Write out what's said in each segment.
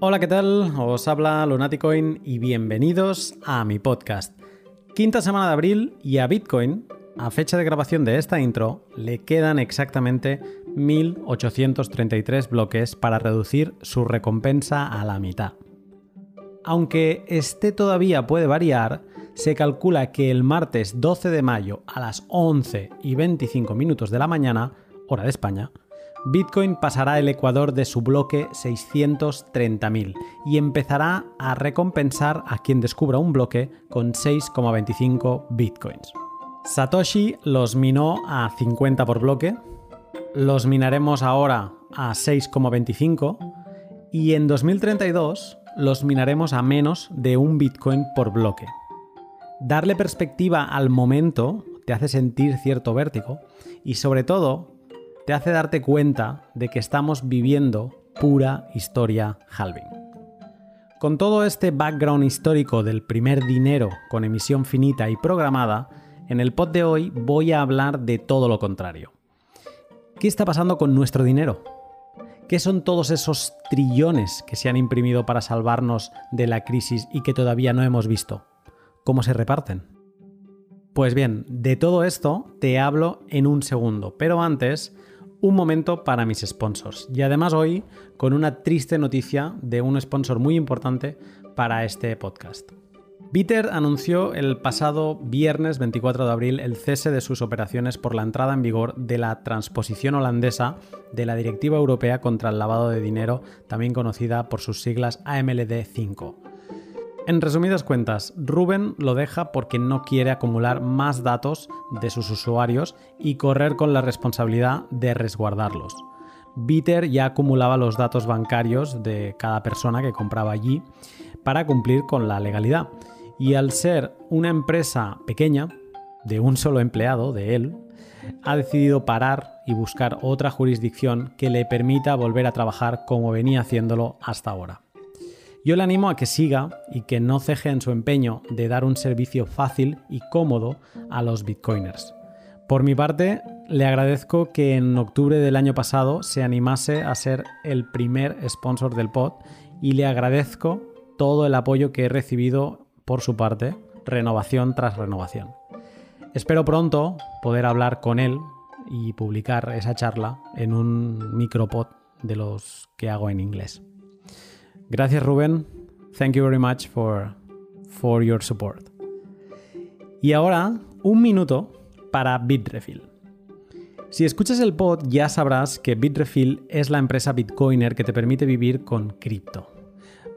Hola, ¿qué tal? Os habla Lunaticoin y bienvenidos a mi podcast. Quinta semana de abril y a Bitcoin, a fecha de grabación de esta intro, le quedan exactamente 1833 bloques para reducir su recompensa a la mitad. Aunque este todavía puede variar, se calcula que el martes 12 de mayo a las 11 y 25 minutos de la mañana, hora de España, Bitcoin pasará el ecuador de su bloque 630.000 y empezará a recompensar a quien descubra un bloque con 6,25 Bitcoins. Satoshi los minó a 50 por bloque, los minaremos ahora a 6,25 y en 2032 los minaremos a menos de un Bitcoin por bloque. Darle perspectiva al momento te hace sentir cierto vértigo y sobre todo te hace darte cuenta de que estamos viviendo pura historia halving. Con todo este background histórico del primer dinero con emisión finita y programada, en el pod de hoy voy a hablar de todo lo contrario. ¿Qué está pasando con nuestro dinero? ¿Qué son todos esos trillones que se han imprimido para salvarnos de la crisis y que todavía no hemos visto? ¿Cómo se reparten? Pues bien, de todo esto te hablo en un segundo, pero antes un momento para mis sponsors. Y además hoy con una triste noticia de un sponsor muy importante para este podcast. Bitter anunció el pasado viernes 24 de abril el cese de sus operaciones por la entrada en vigor de la transposición holandesa de la Directiva Europea contra el Lavado de Dinero, también conocida por sus siglas AMLD 5. En resumidas cuentas, Rubén lo deja porque no quiere acumular más datos de sus usuarios y correr con la responsabilidad de resguardarlos. Bitter ya acumulaba los datos bancarios de cada persona que compraba allí para cumplir con la legalidad. Y al ser una empresa pequeña, de un solo empleado, de él, ha decidido parar y buscar otra jurisdicción que le permita volver a trabajar como venía haciéndolo hasta ahora. Yo le animo a que siga y que no ceje en su empeño de dar un servicio fácil y cómodo a los bitcoiners. Por mi parte, le agradezco que en octubre del año pasado se animase a ser el primer sponsor del pod y le agradezco todo el apoyo que he recibido por su parte, renovación tras renovación. Espero pronto poder hablar con él y publicar esa charla en un micropod de los que hago en inglés. Gracias Rubén. Thank you very much for, for your support. Y ahora, un minuto para Bitrefill. Si escuchas el pod ya sabrás que Bitrefill es la empresa Bitcoiner que te permite vivir con cripto.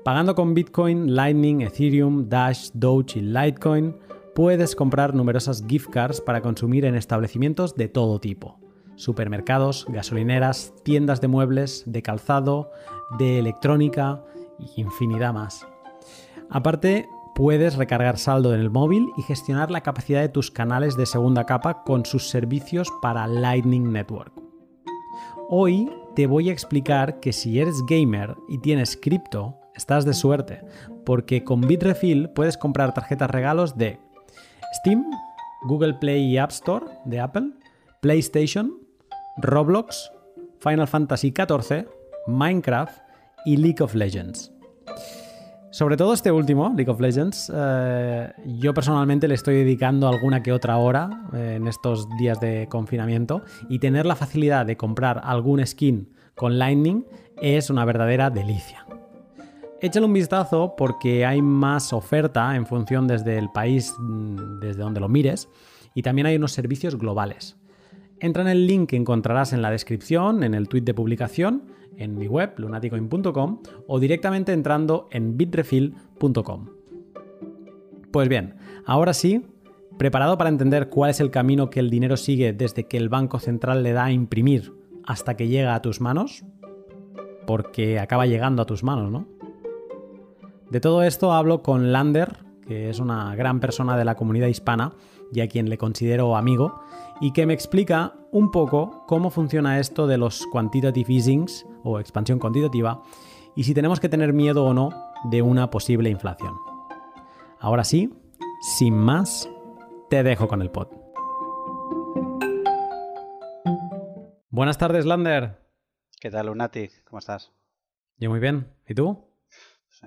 Pagando con Bitcoin, Lightning, Ethereum, Dash, Doge y Litecoin, puedes comprar numerosas gift cards para consumir en establecimientos de todo tipo. Supermercados, gasolineras, tiendas de muebles, de calzado, de electrónica, y infinidad más. Aparte, puedes recargar saldo en el móvil y gestionar la capacidad de tus canales de segunda capa con sus servicios para Lightning Network. Hoy te voy a explicar que si eres gamer y tienes cripto, estás de suerte, porque con Bitrefill puedes comprar tarjetas regalos de Steam, Google Play y App Store de Apple, PlayStation, Roblox, Final Fantasy XIV, Minecraft y League of Legends. Sobre todo este último, League of Legends, eh, yo personalmente le estoy dedicando alguna que otra hora eh, en estos días de confinamiento y tener la facilidad de comprar algún skin con Lightning es una verdadera delicia. Échale un vistazo porque hay más oferta en función desde el país mm, desde donde lo mires y también hay unos servicios globales. Entra en el link que encontrarás en la descripción, en el tweet de publicación en mi web, lunaticoin.com, o directamente entrando en bitrefill.com. Pues bien, ahora sí, ¿preparado para entender cuál es el camino que el dinero sigue desde que el Banco Central le da a imprimir hasta que llega a tus manos? Porque acaba llegando a tus manos, ¿no? De todo esto hablo con Lander, que es una gran persona de la comunidad hispana y a quien le considero amigo, y que me explica un poco cómo funciona esto de los quantitative easings o expansión cuantitativa y si tenemos que tener miedo o no de una posible inflación. Ahora sí, sin más, te dejo con el pod. Buenas tardes, Lander. ¿Qué tal, Lunati? ¿Cómo estás? Yo muy bien. ¿Y tú?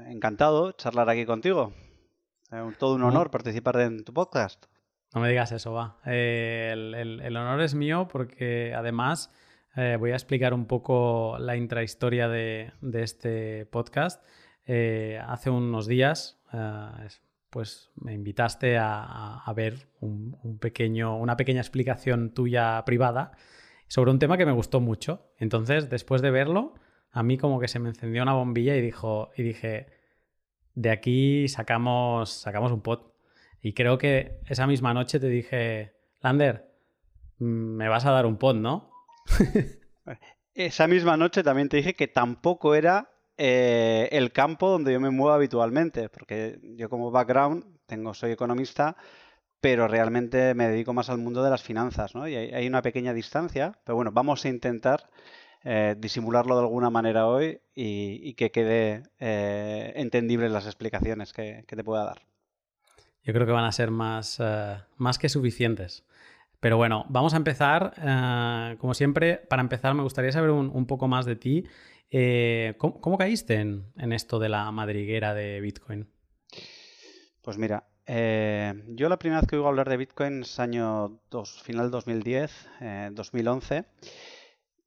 encantado charlar aquí contigo. todo un honor participar en tu podcast. No me digas eso, va. Eh, el, honor es mío porque además eh, voy a explicar un poco la intrahistoria de, este podcast. Eh, hace unos días, pues me invitaste a, ver un, pequeño, una pequeña explicación tuya privada sobre un tema que me gustó mucho. Entonces, después de verlo, a mí como que se me encendió una bombilla y, dijo, y dije, de aquí sacamos, sacamos un pod. Y creo que esa misma noche te dije, Lander, mm, me vas a dar un pod, ¿no? Esa misma noche también te dije que tampoco era eh, el campo donde yo me muevo habitualmente, porque yo como background tengo, soy economista, pero realmente me dedico más al mundo de las finanzas, ¿no? Y hay, una pequeña distancia, pero bueno, vamos a intentar eh, disimularlo de alguna manera hoy y, que quede eh, entendible las explicaciones que te pueda dar. Yo creo que van a ser más, eh, más que suficientes. Pero bueno, vamos a empezar. Eh, como siempre, para empezar me gustaría saber un, poco más de ti. Eh, ¿cómo, caíste en, esto de la madriguera de Bitcoin? Pues mira, yo la primera vez que oigo hablar de Bitcoin es año dos, final 2010, 2011.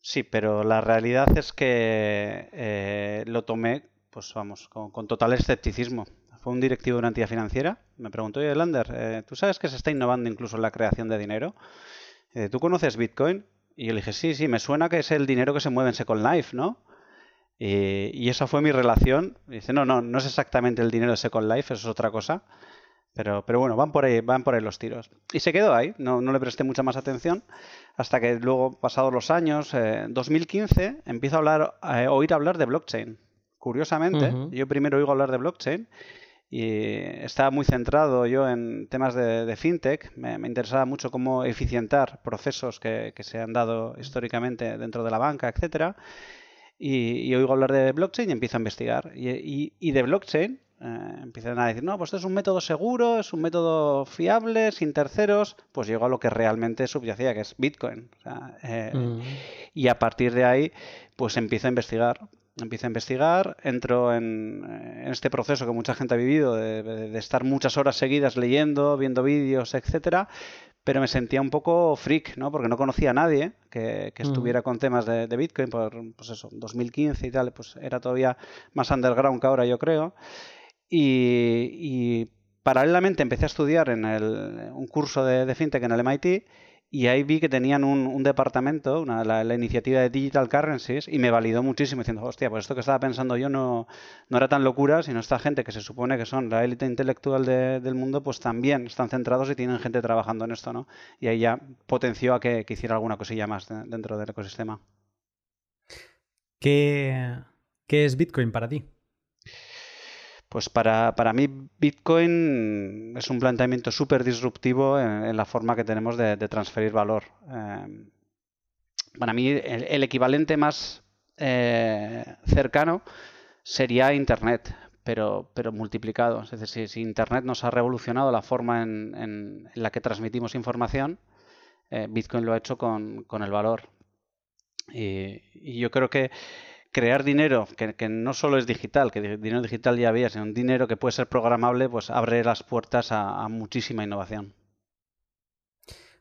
Sí, pero la realidad es que lo tomé, pues vamos, con total escepticismo fue un directivo de una entidad financiera, me preguntó, oye, Lander, eh, ¿tú sabes que se está innovando incluso en la creación de dinero? Eh, ¿Tú conoces Bitcoin? Y yo le dije, sí, sí, me suena que es el dinero que se mueve en Second Life, ¿no? Y, esa fue mi relación. dice, no, no, no es exactamente el dinero de Second Life, eso es otra cosa. Pero, pero bueno, van por ahí, van por ahí los tiros. Y se quedó ahí, no, no le presté mucha más atención, hasta que luego, pasados los años, en eh, 2015, empiezo a hablar, oír hablar de blockchain. Curiosamente, yo primero oigo hablar de blockchain y estaba muy centrado yo en temas de, fintech. Me, interesaba mucho cómo eficientar procesos que, se han dado históricamente dentro de la banca, etcétera. Y, oigo hablar de blockchain y empiezo a investigar. Y, de blockchain eh, empiezan a decir, no, pues esto es un método seguro, es un método fiable, sin terceros. Pues llego a lo que realmente subyacía, que es Bitcoin. Eh, mm. Y a partir de ahí, pues empiezo a investigar empiezo a investigar, entro en, este proceso que mucha gente ha vivido de, estar muchas horas seguidas leyendo, viendo vídeos, etcétera, pero me sentía un poco freak, ¿no? Porque no conocía a nadie que, mm. estuviera con temas de, Bitcoin por, pues eso, 2015 y tal, pues era todavía más underground que ahora, yo creo. Y, paralelamente empecé a estudiar en un curso de, de fintech en el MIT y ahí vi que tenían un, departamento, una, la, iniciativa de Digital Currencies, y me validó muchísimo diciendo, hostia, pues esto que estaba pensando yo no, no era tan locura, sino esta gente que se supone que son la élite intelectual del mundo, pues también están centrados y tienen gente trabajando en esto, ¿no? Y ahí ya potenció a que, hiciera alguna cosilla más dentro del ecosistema. ¿Qué, ¿Qué es Bitcoin para ti? Pues para, mí Bitcoin es un planteamiento súper disruptivo en, la forma que tenemos de, transferir valor. Em, para mí el, equivalente más eh, cercano sería Internet, pero, pero multiplicado. Es decir, si, Internet nos ha revolucionado la forma en, la que transmitimos información, eh, Bitcoin lo ha hecho con, el valor. y yo creo que crear dinero que, no solo es digital, que dinero digital ya había, sino un dinero que puede ser programable, pues abre las puertas a, muchísima innovación.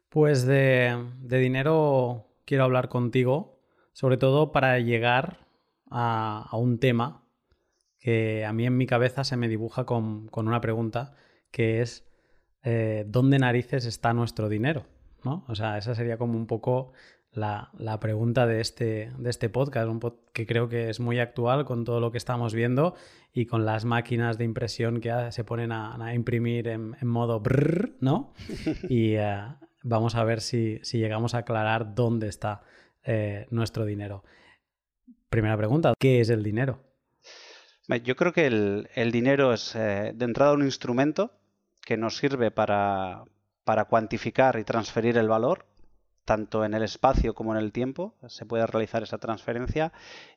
Pues de, dinero quiero hablar contigo, sobre todo para llegar a, un tema que a mí en mi cabeza se me dibuja con, una pregunta, que es eh, ¿dónde narices está nuestro dinero? ¿no? O sea, esa sería como un poco la, pregunta de este, de este podcast, un que creo que es muy actual con todo lo que estamos viendo y con las máquinas de impresión que se ponen a, imprimir en, modo brrr, ¿no? Y eh, vamos a ver si, llegamos a aclarar dónde está eh, nuestro dinero. Primera pregunta, ¿qué es el dinero? Yo creo que el, dinero es eh, de entrada un instrumento que nos sirve para, para cuantificar y transferir el valor tanto en el espacio como en el tiempo se puede realizar esa transferencia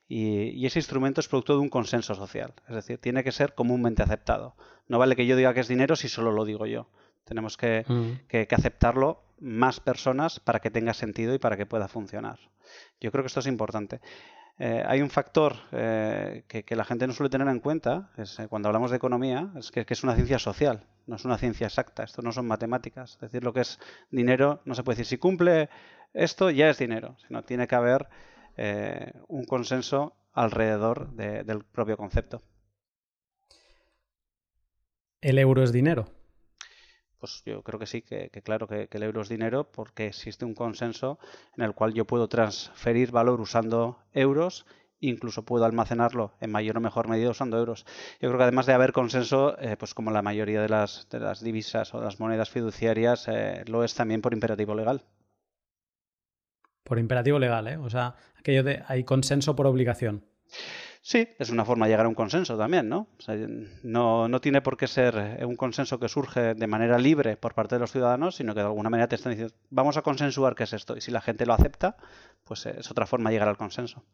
y, ese instrumento es producto de un consenso social, es decir, tiene que ser comúnmente aceptado. No vale que yo diga que es dinero si solo lo digo yo. Tenemos que, mm. aceptarlo más personas para que tenga sentido y para que pueda funcionar. Yo creo que esto es importante. Eh, hay un factor eh, que, la gente no suele tener en cuenta, eh, cuando hablamos de economía, es que, es una ciencia social, no es una ciencia exacta, esto no son matemáticas. Es decir, lo que es dinero no se puede decir si cumple esto ya es dinero, sino tiene que haber un consenso alrededor del propio concepto. ¿El euro es dinero? Pues yo creo que sí, que, claro que, el euro es dinero porque existe un consenso en el cual yo puedo transferir valor usando euros incluso puedo almacenarlo en mayor o mejor medida usando euros. Yo creo que además de haber consenso, eh, pues como la mayoría de las, divisas o de las monedas fiduciarias, eh, lo es también por imperativo legal. Por imperativo legal, ¿eh? O sea, aquello de hay consenso por obligación. Sí, es una forma de llegar a un consenso también, ¿no? no, no tiene por qué ser un consenso que surge de manera libre por parte de los ciudadanos, sino que de alguna manera te están diciendo, vamos a consensuar qué es esto. Y si la gente lo acepta, pues es otra forma de llegar al consenso.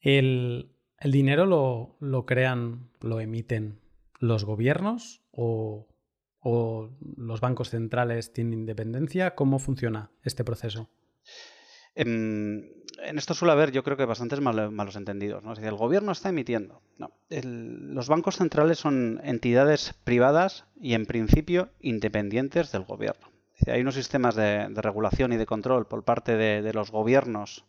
¿El, dinero lo, lo, crean, lo emiten los gobiernos o, o los bancos centrales tienen independencia? ¿Cómo funciona este proceso? En, esto suele haber, yo creo que bastantes malos entendidos. ¿no? Es decir, el gobierno está emitiendo. No. los bancos centrales son entidades privadas y, en principio, independientes del gobierno. hay unos sistemas de, regulación y de control por parte de, los gobiernos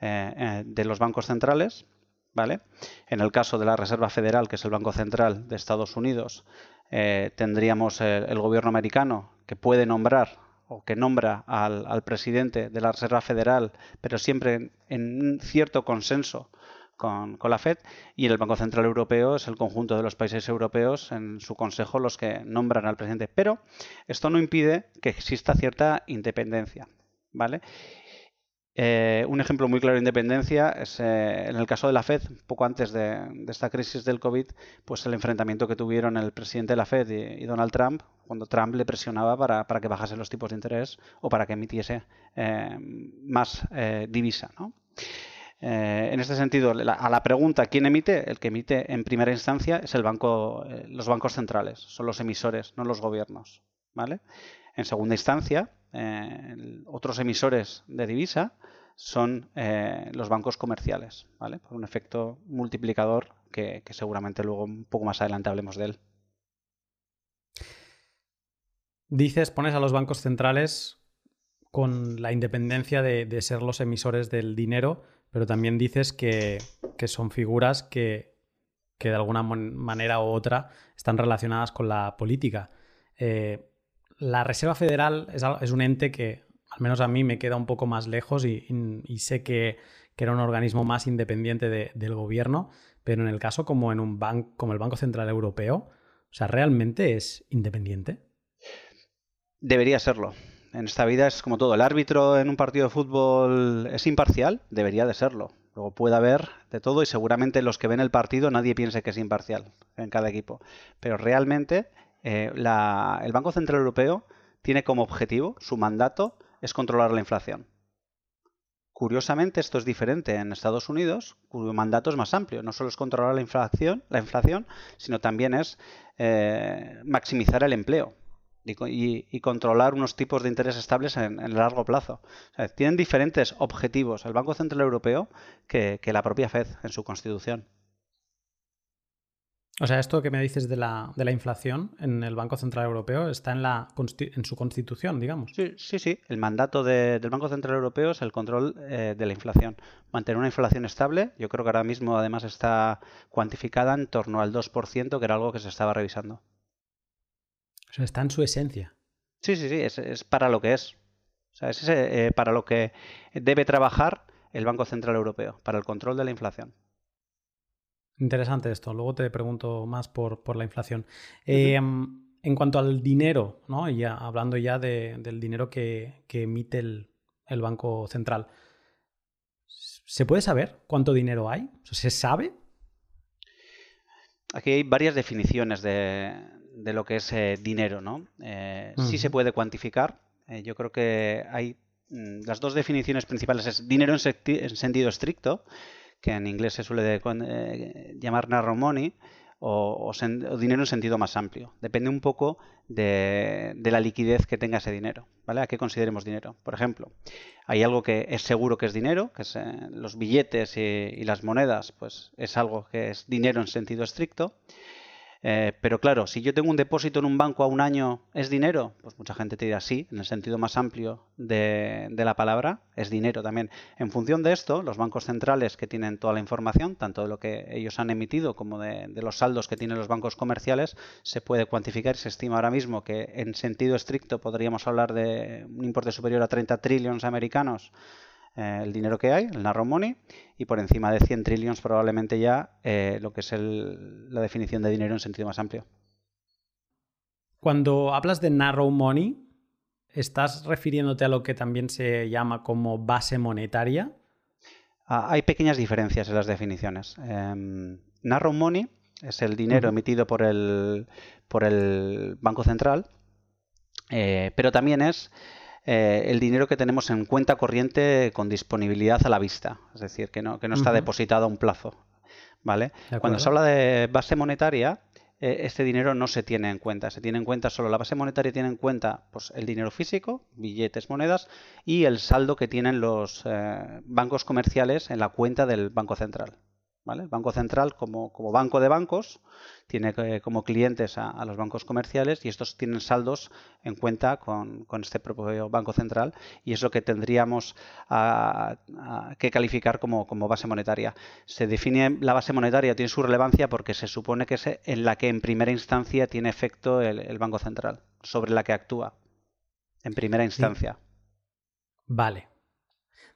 eh, eh, de los bancos centrales. ¿vale? En el caso de la Reserva Federal, que es el Banco Central de Estados Unidos, eh, tendríamos el gobierno americano que puede nombrar o que nombra al, presidente de la Reserva Federal, pero siempre en, un cierto consenso con, la Fed, y el Banco Central Europeo es el conjunto de los países europeos en su consejo los que nombran al presidente. Pero esto no impide que exista cierta independencia. ¿Vale? Eh, un ejemplo muy claro de independencia es eh, en el caso de la Fed, poco antes de, esta crisis del COVID, pues el enfrentamiento que tuvieron el presidente de la Fed y, Donald Trump, cuando Trump le presionaba para, que bajasen los tipos de interés o para que emitiese eh, más divisa. en este sentido, a la pregunta ¿quién emite? El que emite en primera instancia es el banco, los bancos centrales, son los emisores, no los gobiernos. ¿Vale? En segunda instancia, otros emisores de divisa son eh, los bancos comerciales, ¿vale? Por un efecto multiplicador que, seguramente luego un poco más adelante hablemos de él. Dices, pones a los bancos centrales con la independencia de, ser los emisores del dinero, pero también dices que, son figuras que, de alguna manera u otra están relacionadas con la política. Eh, la Reserva Federal es, un ente que al menos a mí me queda un poco más lejos y, sé que, era un organismo más independiente del gobierno, pero en el caso como en un banco como el Banco Central Europeo, o sea, ¿realmente es independiente? Debería serlo. En esta vida es como todo. El árbitro en un partido de fútbol es imparcial, debería de serlo. Luego puede haber de todo y seguramente los que ven el partido nadie piense que es imparcial en cada equipo. Pero realmente eh, el Banco Central Europeo tiene como objetivo, su mandato, es controlar la inflación. Curiosamente, esto es diferente en Estados Unidos, cuyo mandato es más amplio. No solo es controlar la inflación, la inflación sino también es eh, maximizar el empleo y, controlar unos tipos de interés estables en, largo plazo. tienen diferentes objetivos el Banco Central Europeo que la propia Fed en su constitución. O sea, esto que me dices de la, de la inflación en el Banco Central Europeo está en, la, en su constitución, digamos. Sí, sí, sí. El mandato del Banco Central Europeo es el control eh, de la inflación. Mantener una inflación estable, yo creo que ahora mismo además está cuantificada en torno al 2%, que era algo que se estaba revisando. O sea, está en su esencia. Sí, sí, sí, es, para lo que es. O sea, es eh, para lo que debe trabajar el Banco Central Europeo, para el control de la inflación. Interesante esto. Luego te pregunto más por, la inflación. Em, en cuanto al dinero, ¿no? ya, hablando ya del dinero que, emite el, Banco Central, ¿se puede saber cuánto dinero hay? ¿Se sabe? Aquí hay varias definiciones de, lo que es eh, dinero, ¿no? Eh, sí se puede cuantificar. Eh, yo creo que hay mm, las dos definiciones principales es dinero en sentido estricto, que en inglés se suele eh, llamar narrow money, o, dinero en sentido más amplio. Depende un poco de, la liquidez que tenga ese dinero, ¿vale? A qué consideremos dinero. Por ejemplo, hay algo que es seguro que es dinero, que es eh, los billetes y, las monedas, pues es algo que es dinero en sentido estricto. Eh, pero claro, si yo tengo un depósito en un banco a un año, ¿es dinero? Pues mucha gente te dirá sí, en el sentido más amplio de, la palabra, es dinero también. En función de esto, los bancos centrales que tienen toda la información, tanto de lo que ellos han emitido como de, de los saldos que tienen los bancos comerciales, se puede cuantificar y se estima ahora mismo que en sentido estricto podríamos hablar de un importe superior a 30 trillones americanos eh, el dinero que hay, el narrow money, y por encima de 100 trillones probablemente ya eh, lo que es la definición de dinero en sentido más amplio. Cuando hablas de narrow money, ¿estás refiriéndote a lo que también se llama como base monetaria? Ah, hay pequeñas diferencias en las definiciones. Em, narrow money es el dinero emitido por el, por el Banco Central, eh, pero también es eh, el dinero que tenemos en cuenta corriente con disponibilidad a la vista, es decir, que no, que no está depositado a un plazo. ¿vale? Cuando se habla de base monetaria, eh, este dinero no se tiene en cuenta. Se tiene en cuenta solo la base monetaria, tiene en cuenta pues, el dinero físico, billetes, monedas y el saldo que tienen los eh, bancos comerciales en la cuenta del Banco Central. ¿Vale? El Banco Central, como, como banco de bancos, tiene como clientes a, los bancos comerciales y estos tienen saldos en cuenta con, este propio Banco Central y es lo que tendríamos que calificar como, base monetaria. Se define la base monetaria, tiene su relevancia porque se supone que es en la que en primera instancia tiene efecto el, Banco Central, sobre la que actúa en primera instancia. Vale.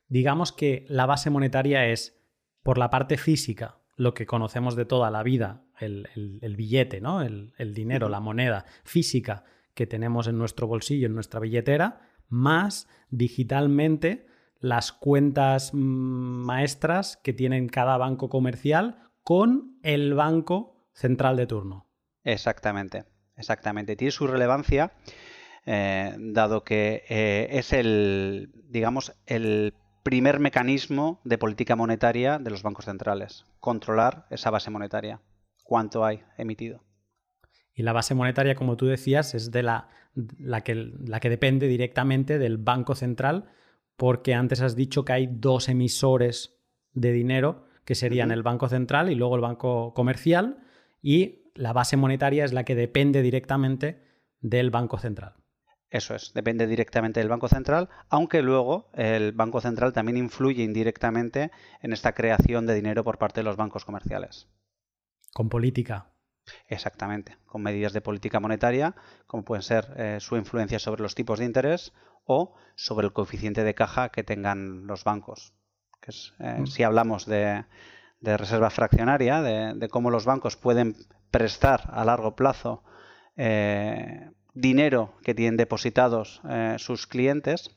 Digamos que la base monetaria es por la parte física, lo que conocemos de toda la vida, el, billete, ¿no? El, dinero, la moneda física que tenemos en nuestro bolsillo, en nuestra billetera, más digitalmente las cuentas mm, maestras que tienen cada banco comercial con el banco central de turno. Exactamente, exactamente. Tiene su relevancia, eh, dado que eh, es el, digamos, el primer mecanismo de política monetaria de los bancos centrales, controlar esa base monetaria, cuánto hay emitido. Y la base monetaria, como tú decías, es de la, la, que, la que depende directamente del Banco Central, porque antes has dicho que hay dos emisores de dinero, que serían el Banco Central y luego el Banco Comercial, y la base monetaria es la que depende directamente del Banco Central. Eso es, depende directamente del Banco Central, aunque luego el Banco Central también influye indirectamente en esta creación de dinero por parte de los bancos comerciales. Con política. Exactamente, con medidas de política monetaria, como pueden ser eh, su influencia sobre los tipos de interés o sobre el coeficiente de caja que tengan los bancos. Eh, mm. Si hablamos de, reserva fraccionaria, de, cómo los bancos pueden prestar a largo plazo eh, dinero que tienen depositados eh, sus clientes,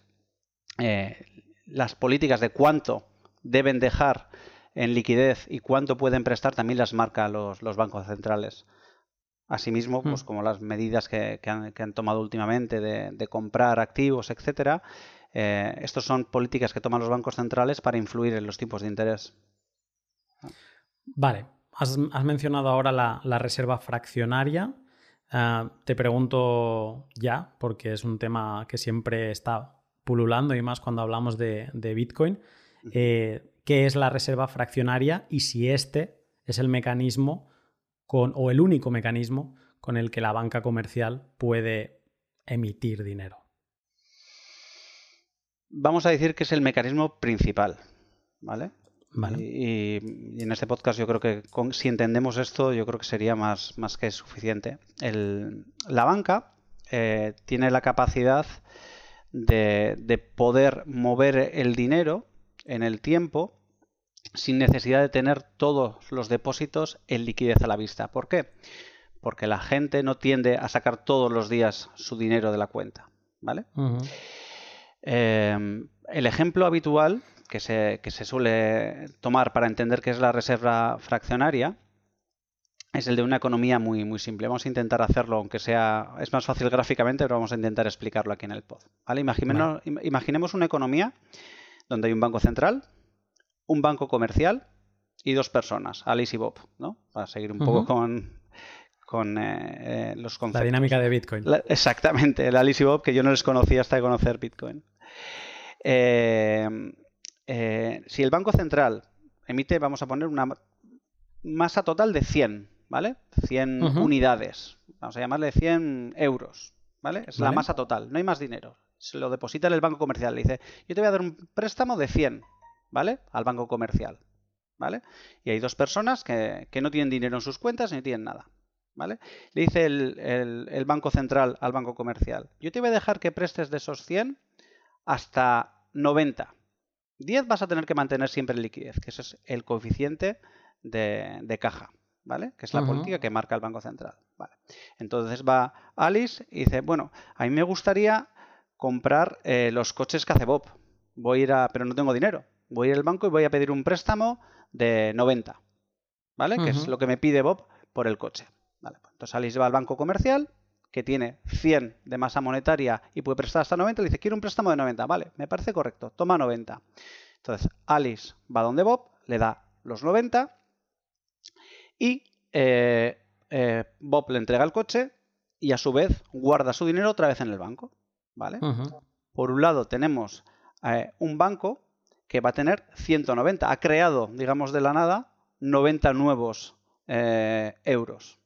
eh, las políticas de cuánto deben dejar en liquidez y cuánto pueden prestar también las marca los, bancos centrales. Asimismo, pues hmm. como las medidas que, han, tomado últimamente de, comprar activos, etcétera, eh, estos son políticas que toman los bancos centrales para influir en los tipos de interés. Vale, has, mencionado ahora la reserva fraccionaria. Ah, te pregunto ya, porque es un tema que siempre está pululando y más cuando hablamos de, Bitcoin, eh, ¿qué es la reserva fraccionaria y si este es el mecanismo con, o el único mecanismo con el que la banca comercial puede emitir dinero? Vamos a decir que es el mecanismo principal, ¿vale? Y, en este podcast yo creo que si entendemos esto, yo creo que sería más, más que suficiente. la banca eh, tiene la capacidad de, poder mover el dinero en el tiempo sin necesidad de tener todos los depósitos en liquidez a la vista. ¿Por qué? Porque la gente no tiende a sacar todos los días su dinero de la cuenta. ¿Vale? Eh, el ejemplo habitual que se, suele tomar para entender qué es la reserva fraccionaria es el de una economía muy, muy simple. Vamos a intentar hacerlo, aunque sea, es más fácil gráficamente, pero vamos a intentar explicarlo aquí en el pod. ¿Vale? Imaginemos, imaginemos una economía donde hay un banco central, un banco comercial y dos personas, Alice y Bob, ¿no? Para seguir un poco con, con eh, eh, los conceptos. La dinámica de Bitcoin. exactamente, el Alice y Bob, que yo no les conocía hasta conocer Bitcoin. Si el Banco Central emite, vamos a poner una masa total de 100, ¿vale? 100 unidades. Vamos a llamarle 100 euros, ¿vale? Es la masa total, no hay más dinero. Se lo deposita en el banco comercial. Le dice, yo te voy a dar un préstamo de 100, ¿vale? Al banco comercial, ¿vale? Y hay dos personas que, no tienen dinero en sus cuentas ni tienen nada, ¿vale? Le dice el, el, banco central al banco comercial, yo te voy a dejar que prestes de esos 100 hasta 90. 10 vas a tener que mantener siempre liquidez, que ese es el coeficiente de, caja, ¿vale? Que es la política que marca el Banco Central. Vale. Entonces va Alice y dice, bueno, a mí me gustaría comprar eh, los coches que hace Bob. Voy a ir a, pero no tengo dinero. Voy a ir al banco y voy a pedir un préstamo de 90, ¿vale? Que es lo que me pide Bob por el coche. Vale. Pues entonces Alice va al banco comercial que tiene 100 de masa monetaria y puede prestar hasta 90, le dice, quiero un préstamo de 90. Vale, me parece correcto, toma 90. Entonces Alice va donde Bob, le da los 90 y eh, eh, Bob le entrega el coche y a su vez guarda su dinero otra vez en el banco. ¿Vale? Por un lado tenemos eh, un banco que va a tener 190, ha creado, digamos, de la nada 90 nuevos euros.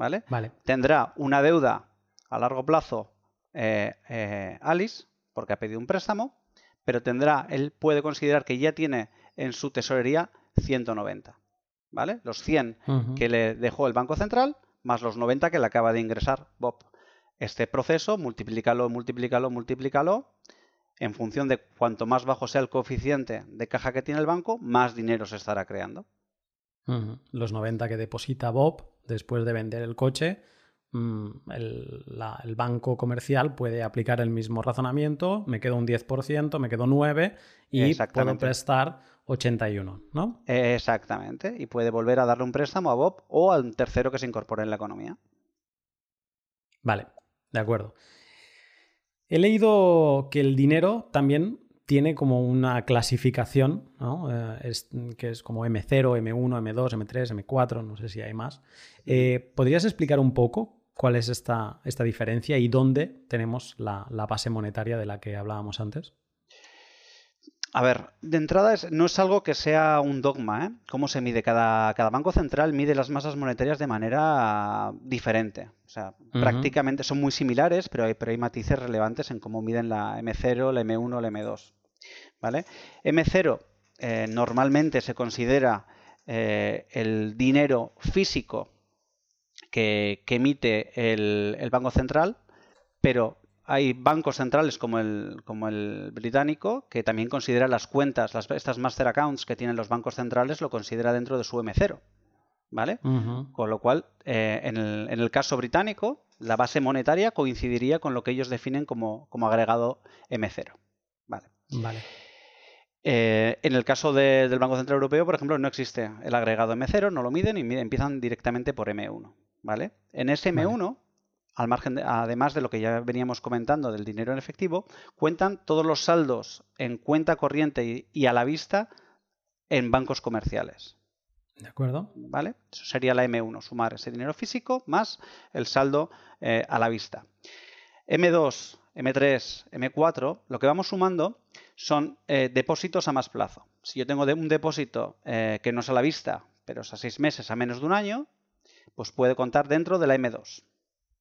¿Vale? ¿vale? Tendrá una deuda a largo plazo Alice, porque ha pedido un préstamo, pero tendrá, él puede considerar que ya tiene en su tesorería 190. ¿vale? Los 100 que le dejó el Banco Central más los 90 que le acaba de ingresar Bob. Este proceso, multiplícalo, multiplícalo, multiplícalo. En función de cuanto más bajo sea el coeficiente de caja que tiene el banco, más dinero se estará creando. Los 90 que deposita Bob después de vender el coche, mm, el, el, banco comercial puede aplicar el mismo razonamiento, me quedo un 10%, me quedo 9 y puedo prestar 81, ¿no? Exactamente. Y puede volver a darle un préstamo a Bob o al tercero que se incorpore en la economía. Vale, de acuerdo. He leído que el dinero también tiene como una clasificación, ¿no? Eh, que es como M0, M1, M2, M3, M4, no sé si hay más. Eh, ¿Podrías explicar un poco cuál es esta, esta diferencia y dónde tenemos la base monetaria de la que hablábamos antes? A ver, de entrada no es algo que sea un dogma, ¿eh? ¿Cómo se mide? Cada, cada, banco central mide las masas monetarias de manera diferente. O sea, prácticamente son muy similares, pero hay, pero hay matices relevantes en cómo miden la M0, la M1, la M2. ¿Vale? M0 eh, normalmente se considera eh, el dinero físico que, emite el, el Banco Central, pero hay bancos centrales como el, como el británico que también considera las cuentas, las, estas master accounts que tienen los bancos centrales, lo considera dentro de su M0. ¿Vale? Con lo cual, eh, en, el, caso británico, la base monetaria coincidiría con lo que ellos definen como, agregado M0. ¿Vale? vale. Eh, en el caso del Banco Central Europeo, por ejemplo, no existe el agregado M0, no lo miden y empiezan directamente por M1. ¿Vale? En ese M1 al margen además de lo que ya veníamos comentando del dinero en efectivo, cuentan todos los saldos en cuenta corriente y, a la vista en bancos comerciales. ¿De acuerdo? ¿Vale? Eso sería la M1, sumar ese dinero físico más el saldo eh, a la vista. M2, M3, M4, lo que vamos sumando son eh, depósitos a más plazo. Si yo tengo un depósito eh, que no es a la vista, pero es a seis meses, a menos de un año, pues puede contar dentro de la M2.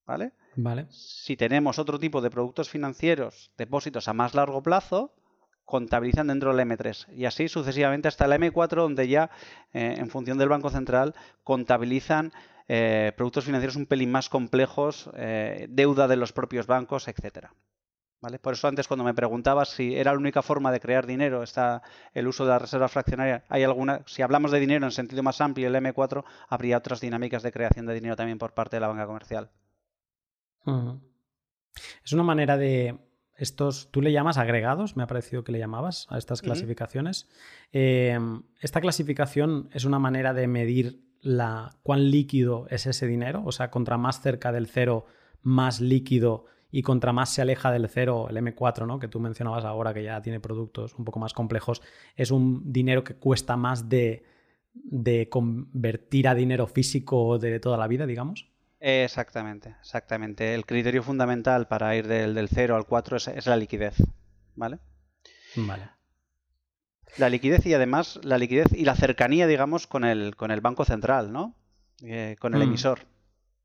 ¿vale? Vale. Si tenemos otro tipo de productos financieros, depósitos a más largo plazo, contabilizan dentro del M3 y así sucesivamente hasta el M4 donde ya eh, en función del Banco Central contabilizan eh, productos financieros un pelín más complejos, eh, deuda de los propios bancos, etcétera. ¿Vale? Por eso antes cuando me preguntabas si era la única forma de crear dinero está el uso de la reserva fraccionaria, hay alguna, si hablamos de dinero en sentido más amplio, el M4 habría otras dinámicas de creación de dinero también por parte de la banca comercial. Es una manera de estos, tú le llamas agregados, me ha parecido que le llamabas a estas clasificaciones. Em, esta clasificación es una manera de medir la, cuán líquido es ese dinero, o sea, contra más cerca del cero, más líquido y contra más se aleja del cero, el M4, ¿no? que tú mencionabas ahora, que ya tiene productos un poco más complejos, es un dinero que cuesta más de de convertir a dinero físico de toda la vida, digamos. Exactamente, exactamente. El criterio fundamental para ir del, del 0 al 4 es, la liquidez. ¿Vale? Vale. La liquidez y además la liquidez y la cercanía, digamos, con el, con el banco central, ¿no? Eh, con el mm. emisor.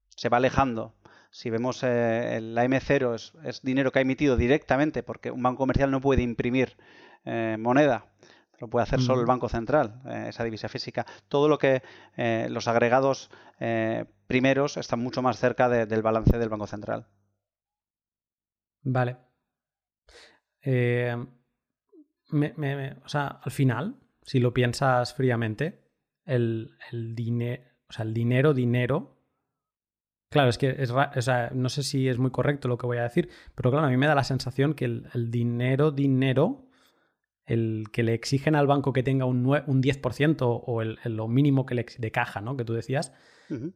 Se va alejando. Si vemos eh, la M0 es, es, dinero que ha emitido directamente porque un banco comercial no puede imprimir eh, moneda lo puede hacer solo el Banco Central, eh, esa divisa física. Todo lo que los agregados primeros están mucho más cerca del balance del Banco Central. Vale. o sea, al final, si lo piensas fríamente, el, dinero, o sea, el dinero, dinero. Claro, es que es, o sea, no sé si es muy correcto lo que voy a decir, pero claro, a mí me da la sensación que el dinero, dinero el que le exigen al banco que tenga un, un 10% o el, lo mínimo que le de caja, ¿no? Que tú decías.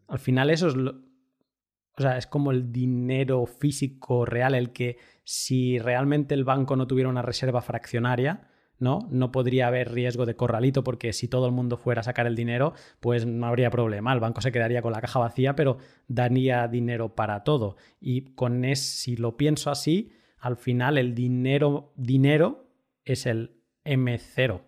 Al final eso es o sea, es como el dinero físico real, el que si realmente el banco no tuviera una reserva fraccionaria, ¿no? No podría haber riesgo de corralito porque si todo el mundo fuera a sacar el dinero, pues no habría problema. El banco se quedaría con la caja vacía, pero daría dinero para todo. Y con es, si lo pienso así, al final el dinero, dinero es el M0.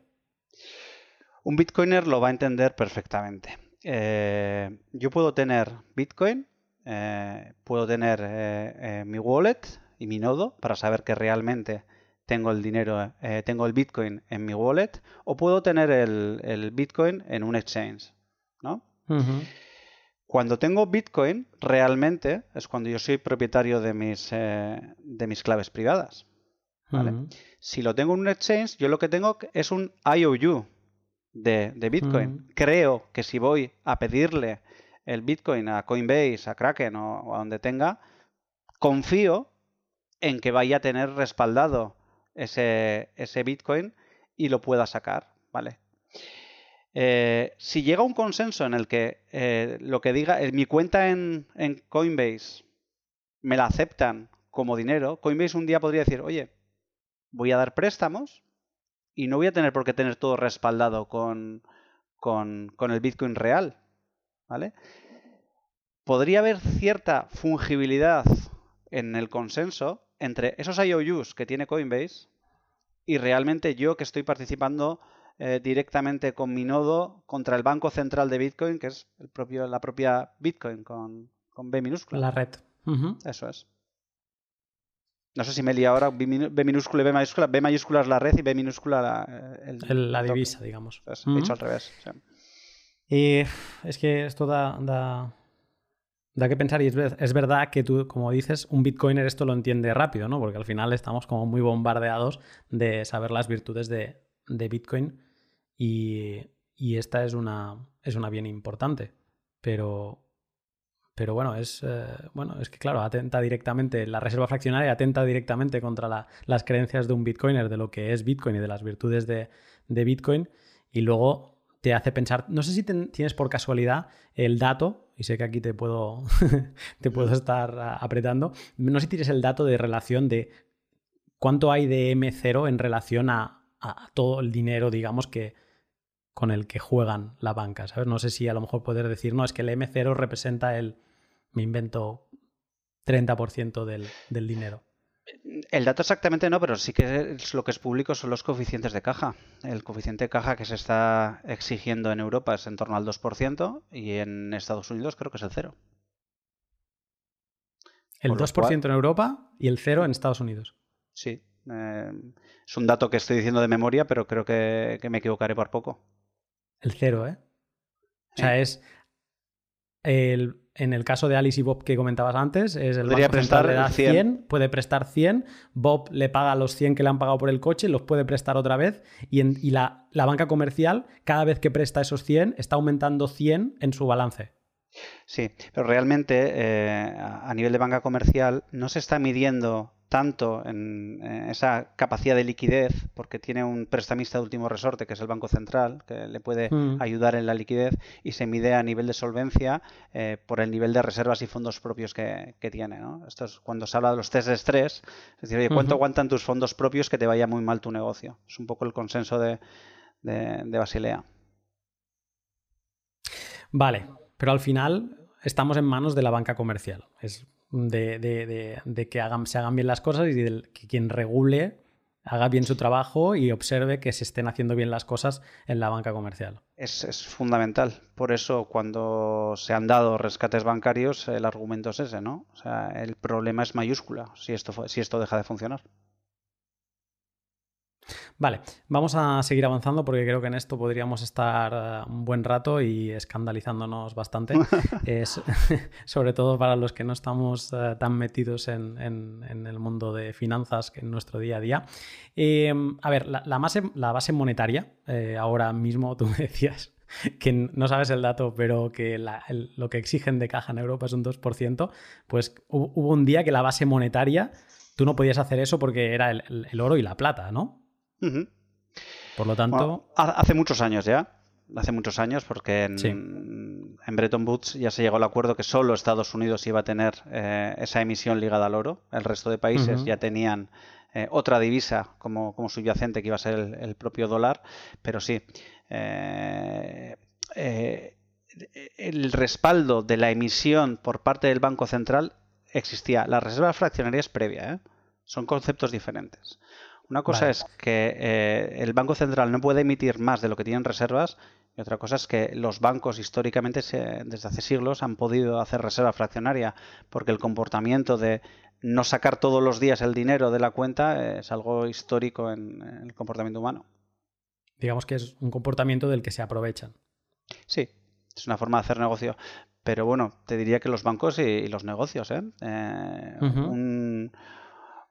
Un bitcoiner lo va a entender perfectamente. Eh, yo puedo tener Bitcoin, eh, puedo tener eh, mi wallet y mi nodo para saber que realmente tengo el dinero, tengo el Bitcoin en mi wallet, o puedo tener el, Bitcoin en un exchange, ¿no? Cuando tengo Bitcoin, realmente es cuando yo soy propietario de mis, de mis claves privadas. Si lo tengo en un exchange, yo lo que tengo es un IOU de, Bitcoin. Creo que si voy a pedirle el Bitcoin a Coinbase, a Kraken o, a donde tenga, confío en que vaya a tener respaldado ese, ese Bitcoin y lo pueda sacar, ¿vale? Eh, si llega un consenso en el que eh, lo que diga, en mi cuenta en, en, Coinbase me la aceptan como dinero, Coinbase un día podría decir, oye, voy a dar préstamos y no voy a tener por qué tener todo respaldado con, con, el Bitcoin real. ¿Vale? Podría haber cierta fungibilidad en el consenso entre esos IOUs que tiene Coinbase y realmente yo que estoy participando eh, directamente con mi nodo contra el banco central de Bitcoin, que es el propio, la propia Bitcoin con, con B minúscula. La red. Eso es. No sé si me lía ahora, B minúscula y B mayúscula. B mayúscula es la red y B minúscula la, la divisa, digamos. Es, Hecho al revés. Y es que esto da, da, que pensar y es, verdad que tú, como dices, un bitcoiner esto lo entiende rápido, ¿no? Porque al final estamos como muy bombardeados de saber las virtudes de, de Bitcoin y, y, esta es una, es una bien importante. Pero, pero bueno, es, eh, bueno, es que claro, atenta directamente, la reserva fraccionaria atenta directamente contra las creencias de un bitcoiner, de lo que es Bitcoin y de las virtudes de, Bitcoin. Y luego te hace pensar, no sé si tienes por casualidad el dato, y sé que aquí te puedo, te puedo estar apretando, no sé si tienes el dato de relación de cuánto hay de M0 en relación a, a todo el dinero, digamos, que, con el que juegan la banca, ¿sabes? No sé si a lo mejor poder decir, no, es que el M0 representa el, me invento 30% del, del dinero. El dato exactamente no, pero sí que es lo que es público son los coeficientes de caja. El coeficiente de caja que se está exigiendo en Europa es en torno al 2% y en Estados Unidos creo que es el 0. El 2% en Europa y el 0 en Estados Unidos. Sí. Eh, es un dato que estoy diciendo de memoria, pero creo que, que me equivocaré por poco. El 0, ¿eh? O sea, es el, en el caso de Alice y Bob que comentabas antes, es el Banco prestar le da 100. puede prestar 100, Bob le paga los 100 que le han pagado por el coche, los puede prestar otra vez y, y la, la, banca comercial, cada vez que presta esos 100, está aumentando 100 en su balance. Sí, pero realmente eh, a nivel de banca comercial no se está midiendo tanto en, esa capacidad de liquidez, porque tiene un prestamista de último resorte, que es el Banco Central, que le puede mm. ayudar en la liquidez, y se mide a nivel de solvencia eh, por el nivel de reservas y fondos propios que, tiene. ¿no? Esto es cuando se habla de los test de estrés, es decir, ¿cuánto aguantan tus fondos propios que te vaya muy mal tu negocio? Es un poco el consenso de, de Basilea. Vale, pero al final estamos en manos de la banca comercial. Es de, que hagan, se hagan bien las cosas y de que quien regule haga bien su trabajo y observe que se estén haciendo bien las cosas en la banca comercial. Es, fundamental. Por eso, cuando se han dado rescates bancarios, el argumento es ese, ¿no? O sea, el problema es mayúscula si esto, si esto deja de funcionar. Vale, vamos a seguir avanzando porque creo que en esto podríamos estar eh, un buen rato y escandalizándonos bastante, sobre todo para los que no estamos eh, tan metidos en, el mundo de finanzas que en nuestro día a día. Em, a ver, la, base, la base monetaria, eh, ahora mismo tú me decías que no sabes el dato, pero que lo que exigen de caja en Europa es un 2%, pues hubo un día que la base monetaria, tú no podías hacer eso porque era el oro y la plata, ¿no? Por lo tanto. hace muchos años ya. Hace muchos años, porque en, Bretton Woods ya se llegó al acuerdo que solo Estados Unidos iba a tener eh, esa emisión ligada al oro. El resto de países ya tenían eh, otra divisa como, como, subyacente que iba a ser el, propio dólar. Pero sí, eh, el respaldo de la emisión por parte del Banco Central existía. La reserva fraccionaria es previa, son conceptos diferentes. Una cosa es que eh, el Banco Central no puede emitir más de lo que tienen reservas y otra cosa es que los bancos históricamente desde hace siglos han podido hacer reserva fraccionaria porque el comportamiento de no sacar todos los días el dinero de la cuenta es algo histórico en, el comportamiento humano. Digamos que es un comportamiento del que se aprovechan. Sí, es una forma de hacer negocio. Pero bueno, te diría que los bancos y, los negocios, ¿eh? eh un,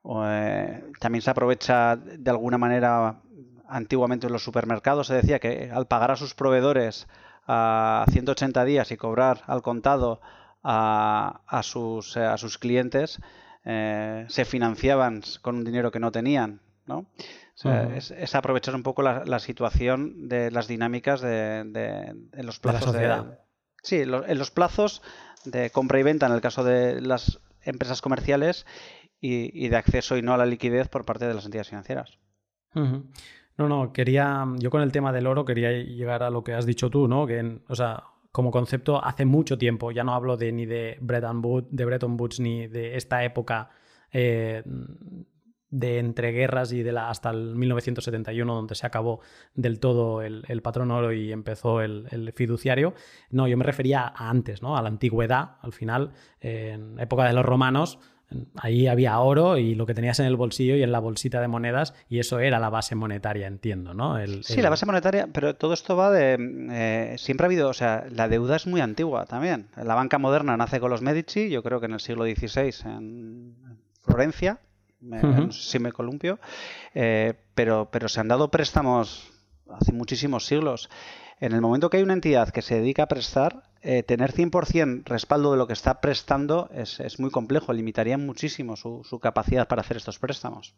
eh, también se aprovecha de alguna manera antiguamente en los supermercados. Se decía que al pagar a sus proveedores a 180 días y cobrar al contado a, sus, a sus, clientes eh, se financiaban con un dinero que no tenían ¿no? es, aprovechar un poco la, situación de las dinámicas de, en los plazos de, sí en los plazos de compra y venta en el caso de las empresas comerciales y, de acceso y no a la liquidez por parte de las entidades financieras. No, no, quería, yo con el tema del oro quería llegar a lo que has dicho tú, ¿no? Que, o sea, como concepto hace mucho tiempo, ya no hablo de ni de Bretton Woods, de Bretton Woods ni de esta época eh, de entreguerras y de la, hasta el 1971, donde se acabó del todo el, patrón oro y empezó el, fiduciario. No, yo me refería a antes, ¿no? A la antigüedad, al final, en época de los romanos, Ahí había oro y lo que tenías en el bolsillo y en la bolsita de monedas, y eso era la base monetaria, entiendo, ¿no? sí, la base monetaria, pero todo esto va de. Eh, siempre ha habido, o sea, la deuda es muy antigua también. La banca moderna nace con los Medici, yo creo que en el siglo XVI en Florencia, si me columpio, eh, pero, pero se han dado préstamos hace muchísimos siglos. En el momento que hay una entidad que se dedica a prestar, eh, tener 100% respaldo de lo que está prestando es, muy complejo, limitaría muchísimo su, capacidad para hacer estos préstamos.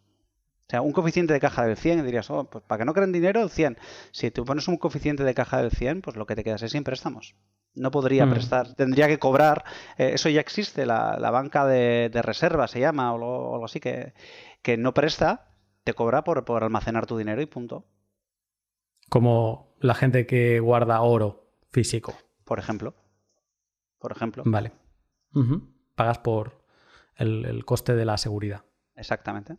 O sea, un coeficiente de caja del 100, dirías, oh, pues para que no creen dinero, el 100. Si tú pones un coeficiente de caja del 100, pues lo que te quedas es sin préstamos. No podría mm. prestar, tendría que cobrar. Eh, eso ya existe, la, banca de, reserva se llama, o, algo así, que, que no presta, te cobra por, por almacenar tu dinero y punto. Como la gente que guarda oro físico por ejemplo. Por ejemplo. Vale. Pagas por el, coste de la seguridad. Exactamente.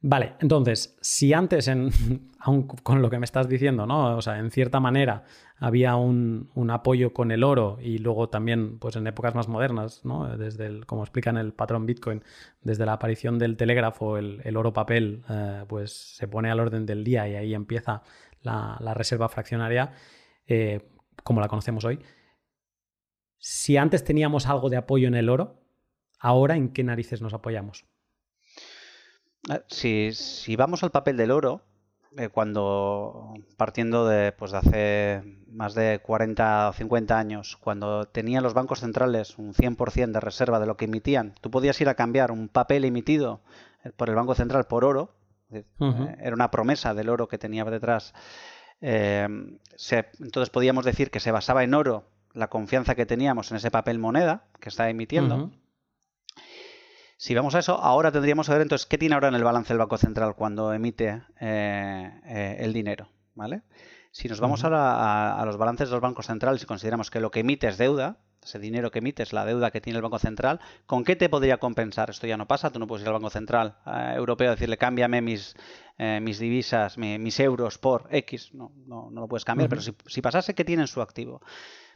Vale, entonces, si antes, en, aun con lo que me estás diciendo, ¿no? O sea, en cierta manera había un, apoyo con el oro y luego también, pues en épocas más modernas, ¿no? Desde el, como explica en el patrón Bitcoin, desde la aparición del telégrafo, el, oro papel, eh, pues se pone al orden del día y ahí empieza la, reserva fraccionaria. Eh, como la conocemos hoy, si antes teníamos algo de apoyo en el oro, ahora en qué narices nos apoyamos. Ah, si, vamos al papel del oro, eh, cuando partiendo de, pues, de hace más de 40 o 50 años, cuando tenían los bancos centrales un 100% de reserva de lo que emitían, tú podías ir a cambiar un papel emitido eh, por el Banco Central por oro, eh, era una promesa del oro que tenía detrás Em, entonces podíamos decir que se basaba en oro la confianza que teníamos en ese papel moneda que está emitiendo. Si vamos a eso, ahora tendríamos que ver entonces qué tiene ahora en el balance el Banco Central cuando emite eh, eh, el dinero. ¿vale? Si nos vamos a, a, los balances de los bancos centrales y consideramos que lo que emite es deuda, ese dinero que emites, la deuda que tiene el Banco Central, ¿con qué te podría compensar? Esto ya no pasa, tú no puedes ir al Banco Central eh, Europeo a decirle cámbiame mis, eh, mis divisas, mis euros por X, no, no, no lo puedes cambiar, pero si, si, pasase, ¿qué tiene en su activo?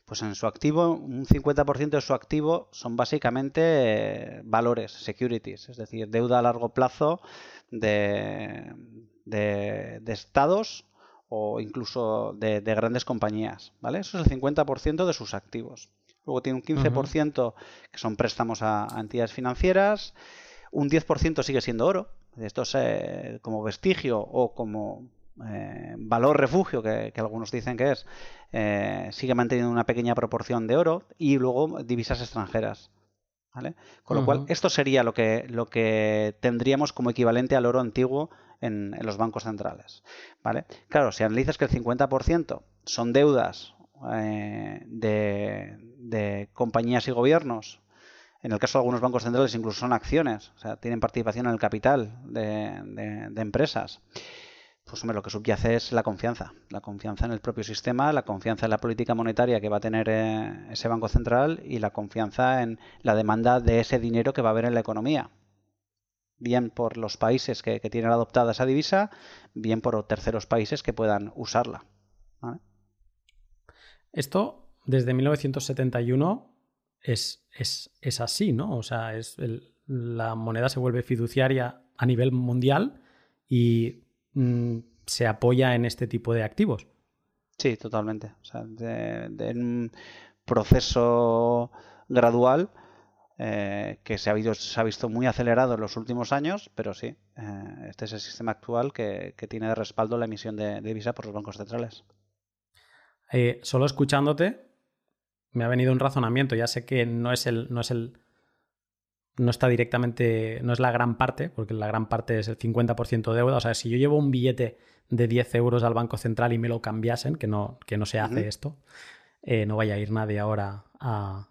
Pues en su activo, un 50% de su activo son básicamente eh, valores, securities, es decir, deuda a largo plazo de, de, estados o incluso de, de, grandes compañías, ¿vale? Eso es el 50% de sus activos. Luego tiene un 15% que son préstamos a, entidades financieras. Un 10% sigue siendo oro. Esto es eh, como vestigio o como eh, valor refugio, que, algunos dicen que es, eh, sigue manteniendo una pequeña proporción de oro y luego divisas extranjeras. ¿vale? Con lo cual, esto sería lo que, lo que tendríamos como equivalente al oro antiguo en, en los bancos centrales. ¿vale? Claro, si analizas que el 50% son deudas eh, de, compañías y gobiernos. En el caso de algunos bancos centrales incluso son acciones, o sea, tienen participación en el capital de, empresas. Pues hombre, lo que subyace es la confianza, la confianza en el propio sistema, la confianza en la política monetaria que va a tener eh, ese banco central y la confianza en la demanda de ese dinero que va a haber en la economía bien por los países que, tienen adoptada esa divisa, bien por terceros países que puedan usarla. Esto, desde 1971, es, es, así, ¿no? O sea, es la moneda se vuelve fiduciaria a nivel mundial y mm, se apoya en este tipo de activos. Sí, totalmente. O sea, de, un proceso gradual eh, que se ha, visto muy acelerado en los últimos años, pero sí, eh, este es el sistema actual que, tiene de respaldo la emisión de, de divisa por los bancos centrales. Eh, solo escuchándote me ha venido un razonamiento. Ya sé que no es el. No es el. No está directamente. No es la gran parte, porque la gran parte es el 50% de deuda. O sea, si yo llevo un billete de 10 euros al Banco Central y me lo cambiasen, que no, que no se hace esto, eh, no vaya a ir nadie ahora a.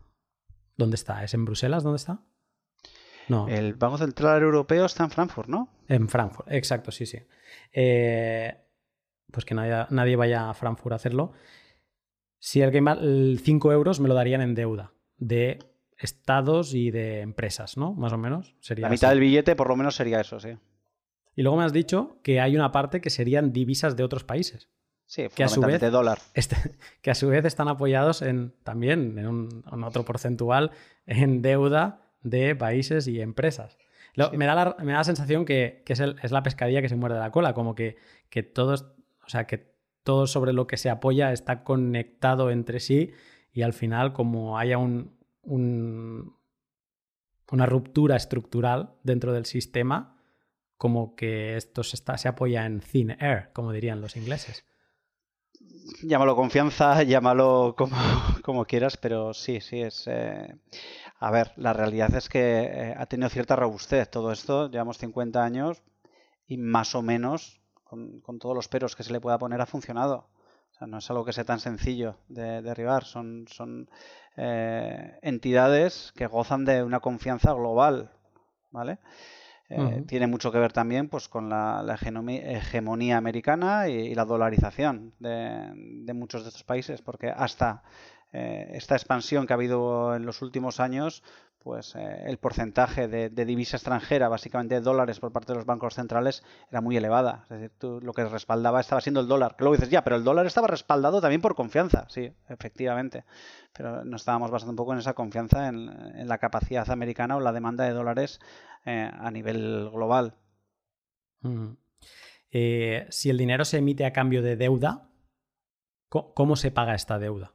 ¿Dónde está? ¿Es en Bruselas? ¿Dónde está? No. El Banco Central Europeo está en Frankfurt, ¿no? En Frankfurt, exacto, sí, sí. Eh, pues que nadie, nadie vaya a Frankfurt a hacerlo. Si el Game 5 euros me lo darían en deuda de estados y de empresas, ¿no? Más o menos. Sería la mitad del billete por lo menos sería eso, sí. Y luego me has dicho que hay una parte que serían divisas de otros países. Sí, que a su vez, dólar. Este, que a su vez están apoyados en también en un, otro porcentual en deuda de países y empresas. me, da la, me, da la, sensación que, es, es, la pescadilla que se muerde la cola, como que, que todos, o sea, que todo sobre lo que se apoya está conectado entre sí y al final como haya un, una ruptura estructural dentro del sistema, como que esto se, apoya en thin air, como dirían los ingleses. Llámalo confianza, llámalo como, como quieras, pero sí, sí, es... Eh, a ver, la realidad es que eh, ha tenido cierta robustez todo esto, llevamos 50 años y más o menos con, todos los peros que se le pueda poner, ha funcionado. O sea, no es algo que sea tan sencillo de derribar. Son, son eh, entidades que gozan de una confianza global. ¿Vale? Eh, tiene mucho que ver también pues, con la, hegemonía americana y, la dolarización de, de, muchos de estos países, porque hasta eh, esta expansión que ha habido en los últimos años, pues eh, el porcentaje de, divisa extranjera, básicamente de dólares por parte de los bancos centrales, era muy elevada. Es decir, tú, lo que respaldaba estaba siendo el dólar. Que luego dices, ya, pero el dólar estaba respaldado también por confianza, sí, efectivamente. Pero nos estábamos basando un poco en esa confianza en, la capacidad americana o la demanda de dólares eh, a nivel global. si el dinero se emite a cambio de deuda, ¿cómo se paga esta deuda?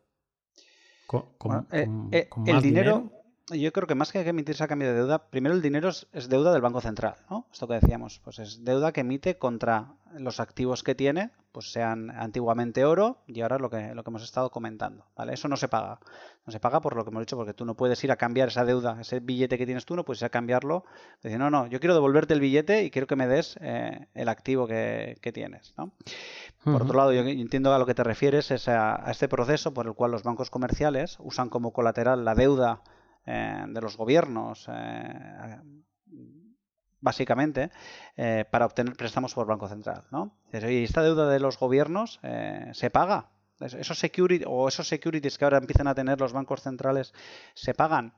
Eh, eh, el dinero, yo creo que más que emitirse a cambio de deuda, primero el dinero es, deuda del Banco Central, ¿no? Esto que decíamos, pues es deuda que emite contra los activos que tiene, pues sean antiguamente oro y ahora lo que, lo que hemos estado comentando, ¿vale? Eso no se paga. No se paga por lo que hemos dicho, porque tú no puedes ir a cambiar esa deuda, ese billete que tienes tú, no puedes ir a cambiarlo. Decir, no, no, yo quiero devolverte el billete y quiero que me des eh, el activo que, tienes, ¿no? Por otro lado, yo entiendo a lo que te refieres es a, este proceso por el cual los bancos comerciales usan como colateral la deuda eh, de los gobiernos, eh, básicamente, eh, para obtener préstamos por Banco Central. ¿no? Y esta deuda de los gobiernos se paga. Esos security, o esos securities que ahora empiezan a tener los bancos centrales se pagan.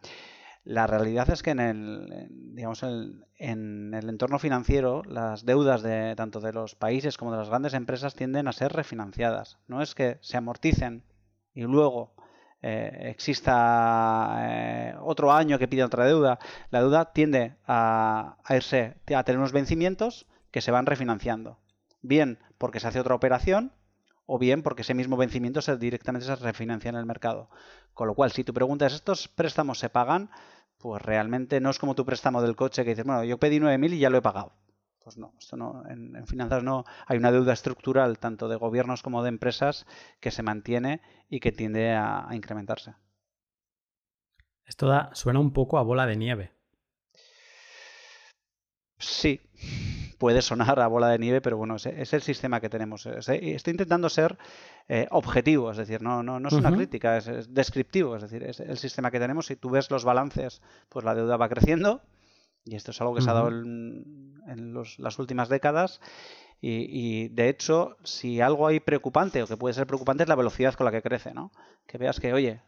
La realidad es que en el, digamos, en el entorno financiero las deudas de tanto de los países como de las grandes empresas tienden a ser refinanciadas. No es que se amorticen y luego eh, exista eh, otro año que pida otra deuda. La deuda tiende a, irse a tener unos vencimientos que se van refinanciando. Bien porque se hace otra operación o bien porque ese mismo vencimiento se, directamente se refinancia en el mercado. Con lo cual, si tú preguntas, ¿estos préstamos se pagan? Pues realmente no es como tu préstamo del coche que dices, bueno, yo pedí 9.000 y ya lo he pagado. Pues no, esto no, en, finanzas no hay una deuda estructural tanto de gobiernos como de empresas que se mantiene y que tiende a, incrementarse. Esto da, suena un poco a bola de nieve. Sí, puede sonar a bola de nieve, pero bueno, es, el sistema que tenemos. Estoy intentando ser eh, objetivo, es decir, no, no, no es una crítica, es, descriptivo, es decir, es el sistema que tenemos. Si tú ves los balances, pues la deuda va creciendo, y esto es algo que se ha dado en, las últimas décadas. Y, de hecho, si algo hay preocupante o que puede ser preocupante es la velocidad con la que crece, ¿no? Que veas que, oye,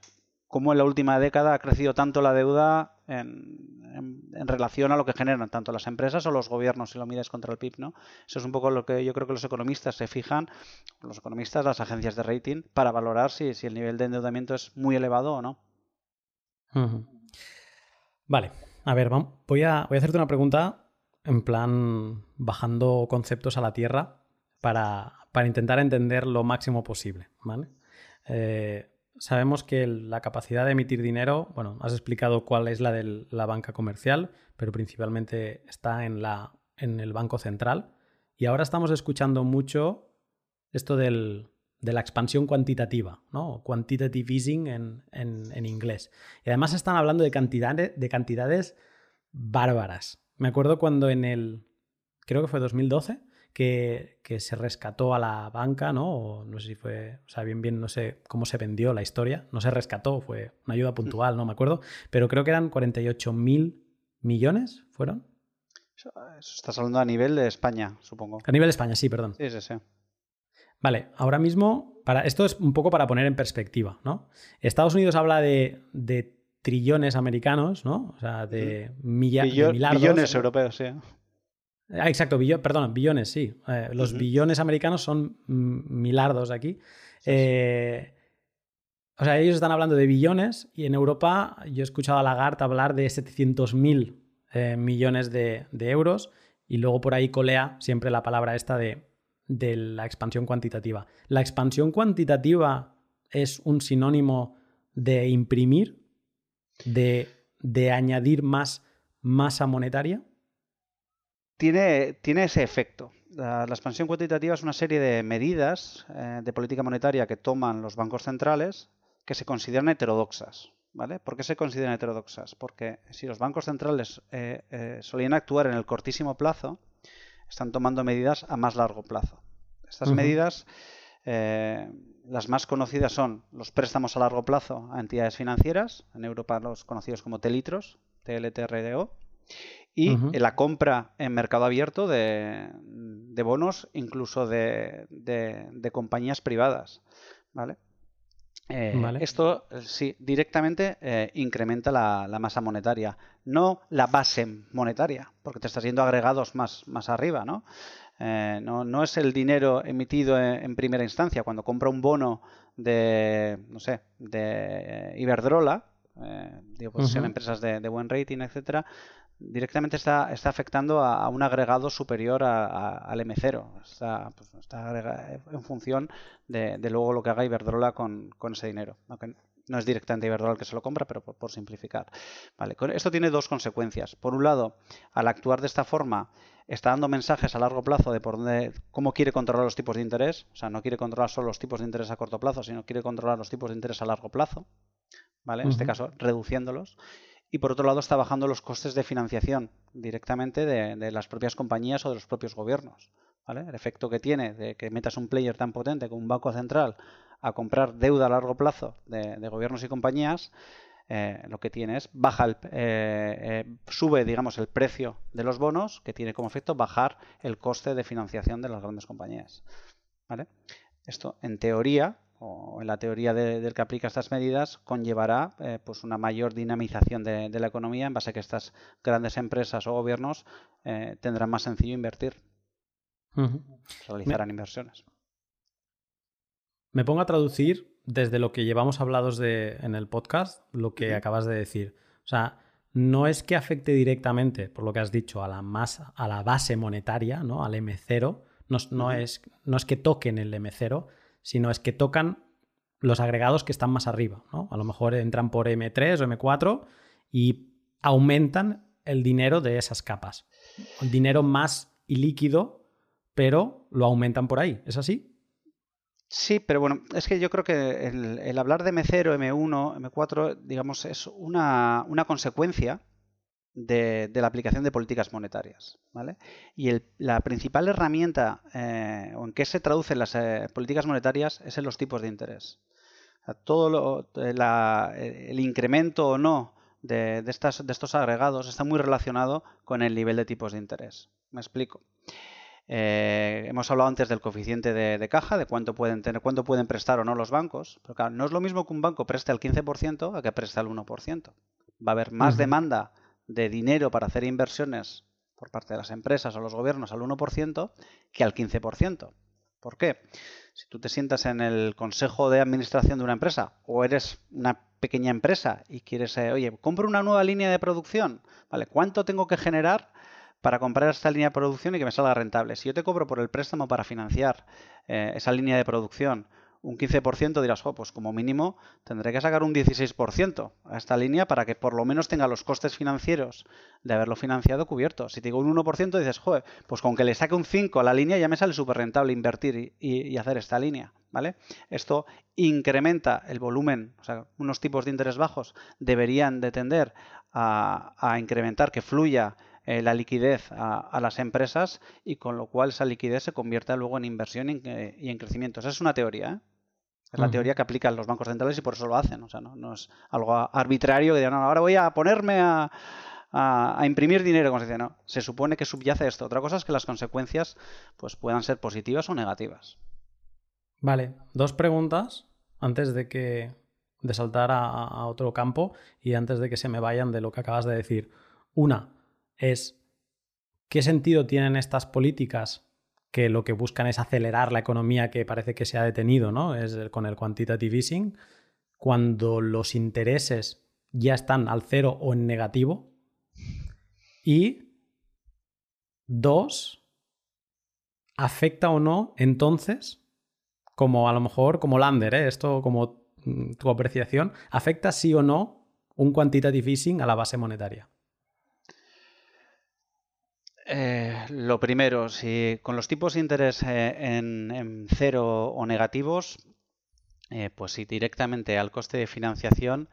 cómo en la última década ha crecido tanto la deuda en, relación a lo que generan tanto las empresas o los gobiernos, si lo miras contra el PIB, ¿no? Eso es un poco lo que yo creo que los economistas se fijan, los economistas, las agencias de rating, para valorar si, el nivel de endeudamiento es muy elevado o no. Vale, a ver, voy a, voy a hacerte una pregunta en plan bajando conceptos a la tierra para, intentar entender lo máximo posible. ¿vale? Eh, sabemos que la capacidad de emitir dinero, bueno, has explicado cuál es la de la banca comercial, pero principalmente está en, la, en el Banco Central. Y ahora estamos escuchando mucho esto del, de la expansión cuantitativa, ¿no? Quantitative easing en, inglés. Y además están hablando de cantidades, de cantidades bárbaras. Me acuerdo cuando en el, creo que fue 2012, que, que, se rescató a la banca, ¿no? O no sé si fue, o sea, bien, bien, no sé cómo se vendió la historia. No se rescató, fue una ayuda puntual, no me acuerdo. Pero creo que eran 48 mil millones, ¿fueron? Eso, estás hablando a nivel de España, supongo. A nivel de España, sí, perdón. Sí, sí, sí. Vale, ahora mismo, para, esto es un poco para poner en perspectiva, ¿no? Estados Unidos habla de, trillones americanos, ¿no? O sea, de, millones Billones europeos, sí. Ah, exacto, perdón, billones, sí. Eh, los billones americanos son milardos aquí. Eh, o sea, ellos están hablando de billones y en Europa yo he escuchado a Lagarde hablar de 700 mil eh, millones de, de, euros y luego por ahí colea siempre la palabra esta de de la expansión cuantitativa. ¿La expansión cuantitativa es un sinónimo de imprimir, de, añadir más masa monetaria? Tiene, tiene ese efecto. La, expansión cuantitativa es una serie de medidas eh, de política monetaria que toman los bancos centrales que se consideran heterodoxas. ¿Vale? ¿Por qué se consideran heterodoxas? Porque si los bancos centrales eh, eh, solían actuar en el cortísimo plazo, están tomando medidas a más largo plazo. Estas medidas, eh, las más conocidas son los préstamos a largo plazo a entidades financieras, en Europa los conocidos como telitros, TLTRDO, y la compra en mercado abierto de, bonos, incluso de, compañías privadas. Eh, ¿vale? Esto sí, directamente incrementa la, la, masa monetaria, no la base monetaria, porque te estás yendo agregados más, más arriba, ¿no? Eh, no, es el dinero emitido en, primera instancia. Cuando compra un bono de, no sé, de Iberdrola, eh, digo, pues son empresas de, buen rating, etcétera, directamente está, está afectando a, un agregado superior al M0. Está, pues, en función de, luego lo que haga Iberdrola con, ese dinero. No es directamente Iberdrola el que se lo compra, pero por, simplificar. Vale, esto tiene dos consecuencias. Por un lado, al actuar de esta forma, está dando mensajes a largo plazo de por dónde, cómo quiere controlar los tipos de interés. O sea, no quiere controlar solo los tipos de interés a corto plazo, sino quiere controlar los tipos de interés a largo plazo. ¿Vale? En este caso, reduciéndolos. Y por otro lado, está bajando los costes de financiación directamente de, las propias compañías o de los propios gobiernos. ¿vale? El efecto que tiene de que metas un player tan potente como un banco central a comprar deuda a largo plazo de, gobiernos y compañías eh, lo que tiene es baja el, eh, eh, sube digamos el precio de los bonos que tiene como efecto bajar el coste de financiación de las grandes compañías ¿vale? esto en teoría o en la teoría del que aplica estas medidas conllevará pues una mayor dinamización de, la economía en base a que estas grandes empresas o gobiernos tendrán más sencillo invertir. Realizarán inversiones me pongo a traducir desde lo que llevamos hablados de, en el podcast, lo que acabas de decir. O sea, no es que afecte directamente, por lo que has dicho, a la, masa, a la base monetaria, ¿no? al M0. No, es, no es que toquen el M0, sino es que tocan los agregados que están más arriba. ¿no? A lo mejor entran por M3 o M4 y aumentan el dinero de esas capas. El dinero más ilíquido, pero lo aumentan por ahí. ¿Es así? Sí, pero bueno, es que yo creo que el, hablar de M0, M1, M4, digamos, es una, consecuencia de, la aplicación de políticas monetarias. ¿vale? Y la principal herramienta eh, en qué se traducen las eh, políticas monetarias es en los tipos de interés. todo eh, el incremento o no de, de estos agregados está muy relacionado con el nivel de tipos de interés. Me explico. Eh, hemos hablado antes del coeficiente de, caja, de cuánto pueden tener, cuánto pueden prestar o no los bancos. Pero claro, no es lo mismo que un banco preste el 15% a que preste el 1%. Va a haber más demanda de dinero para hacer inversiones por parte de las empresas o los gobiernos al 1% que al 15%. ¿Por qué? Si tú te sientas en el consejo de administración de una empresa o eres una pequeña empresa y quieres, eh, oye, compro una nueva línea de producción, ¿vale? ¿Cuánto tengo que generar para comprar esta línea de producción y que me salga rentable. Si yo te cobro por el préstamo para financiar eh, esa línea de producción un 15%, dirás, pues como mínimo tendré que sacar un 16% a esta línea para que por lo menos tenga los costes financieros de haberlo financiado cubiertos. Si te digo un 1%, dices, joder, pues con que le saque un 5 a la línea ya me sale súper rentable invertir y, hacer esta línea. ¿Vale? Esto incrementa el volumen, o sea, unos tipos de interés bajos deberían de tender a incrementar que fluya eh, la liquidez a, las empresas y con lo cual esa liquidez se convierta luego en inversión y en, crecimiento. Esa es una teoría. ¿eh? Es la teoría que aplican los bancos centrales y por eso lo hacen. O sea, no, es algo arbitrario que digan, no, ahora voy a ponerme a, imprimir dinero, como se dice. No, se supone que subyace esto. Otra cosa es que las consecuencias pues, puedan ser positivas o negativas. Vale, dos preguntas antes de que de saltar a otro campo y antes de que se me vayan de lo que acabas de decir. Una, es qué sentido tienen estas políticas que lo que buscan es acelerar la economía que parece que se ha detenido, ¿no? Es con el quantitative easing, cuando los intereses ya están al cero o en negativo. Y dos, ¿afecta o no entonces, como a lo mejor como Lander, ¿eh? esto como mm, tu apreciación, ¿afecta sí o no un quantitative easing a la base monetaria? Eh, lo primero, si con los tipos de interés eh, en, cero o negativos, eh, pues si directamente al coste de financiación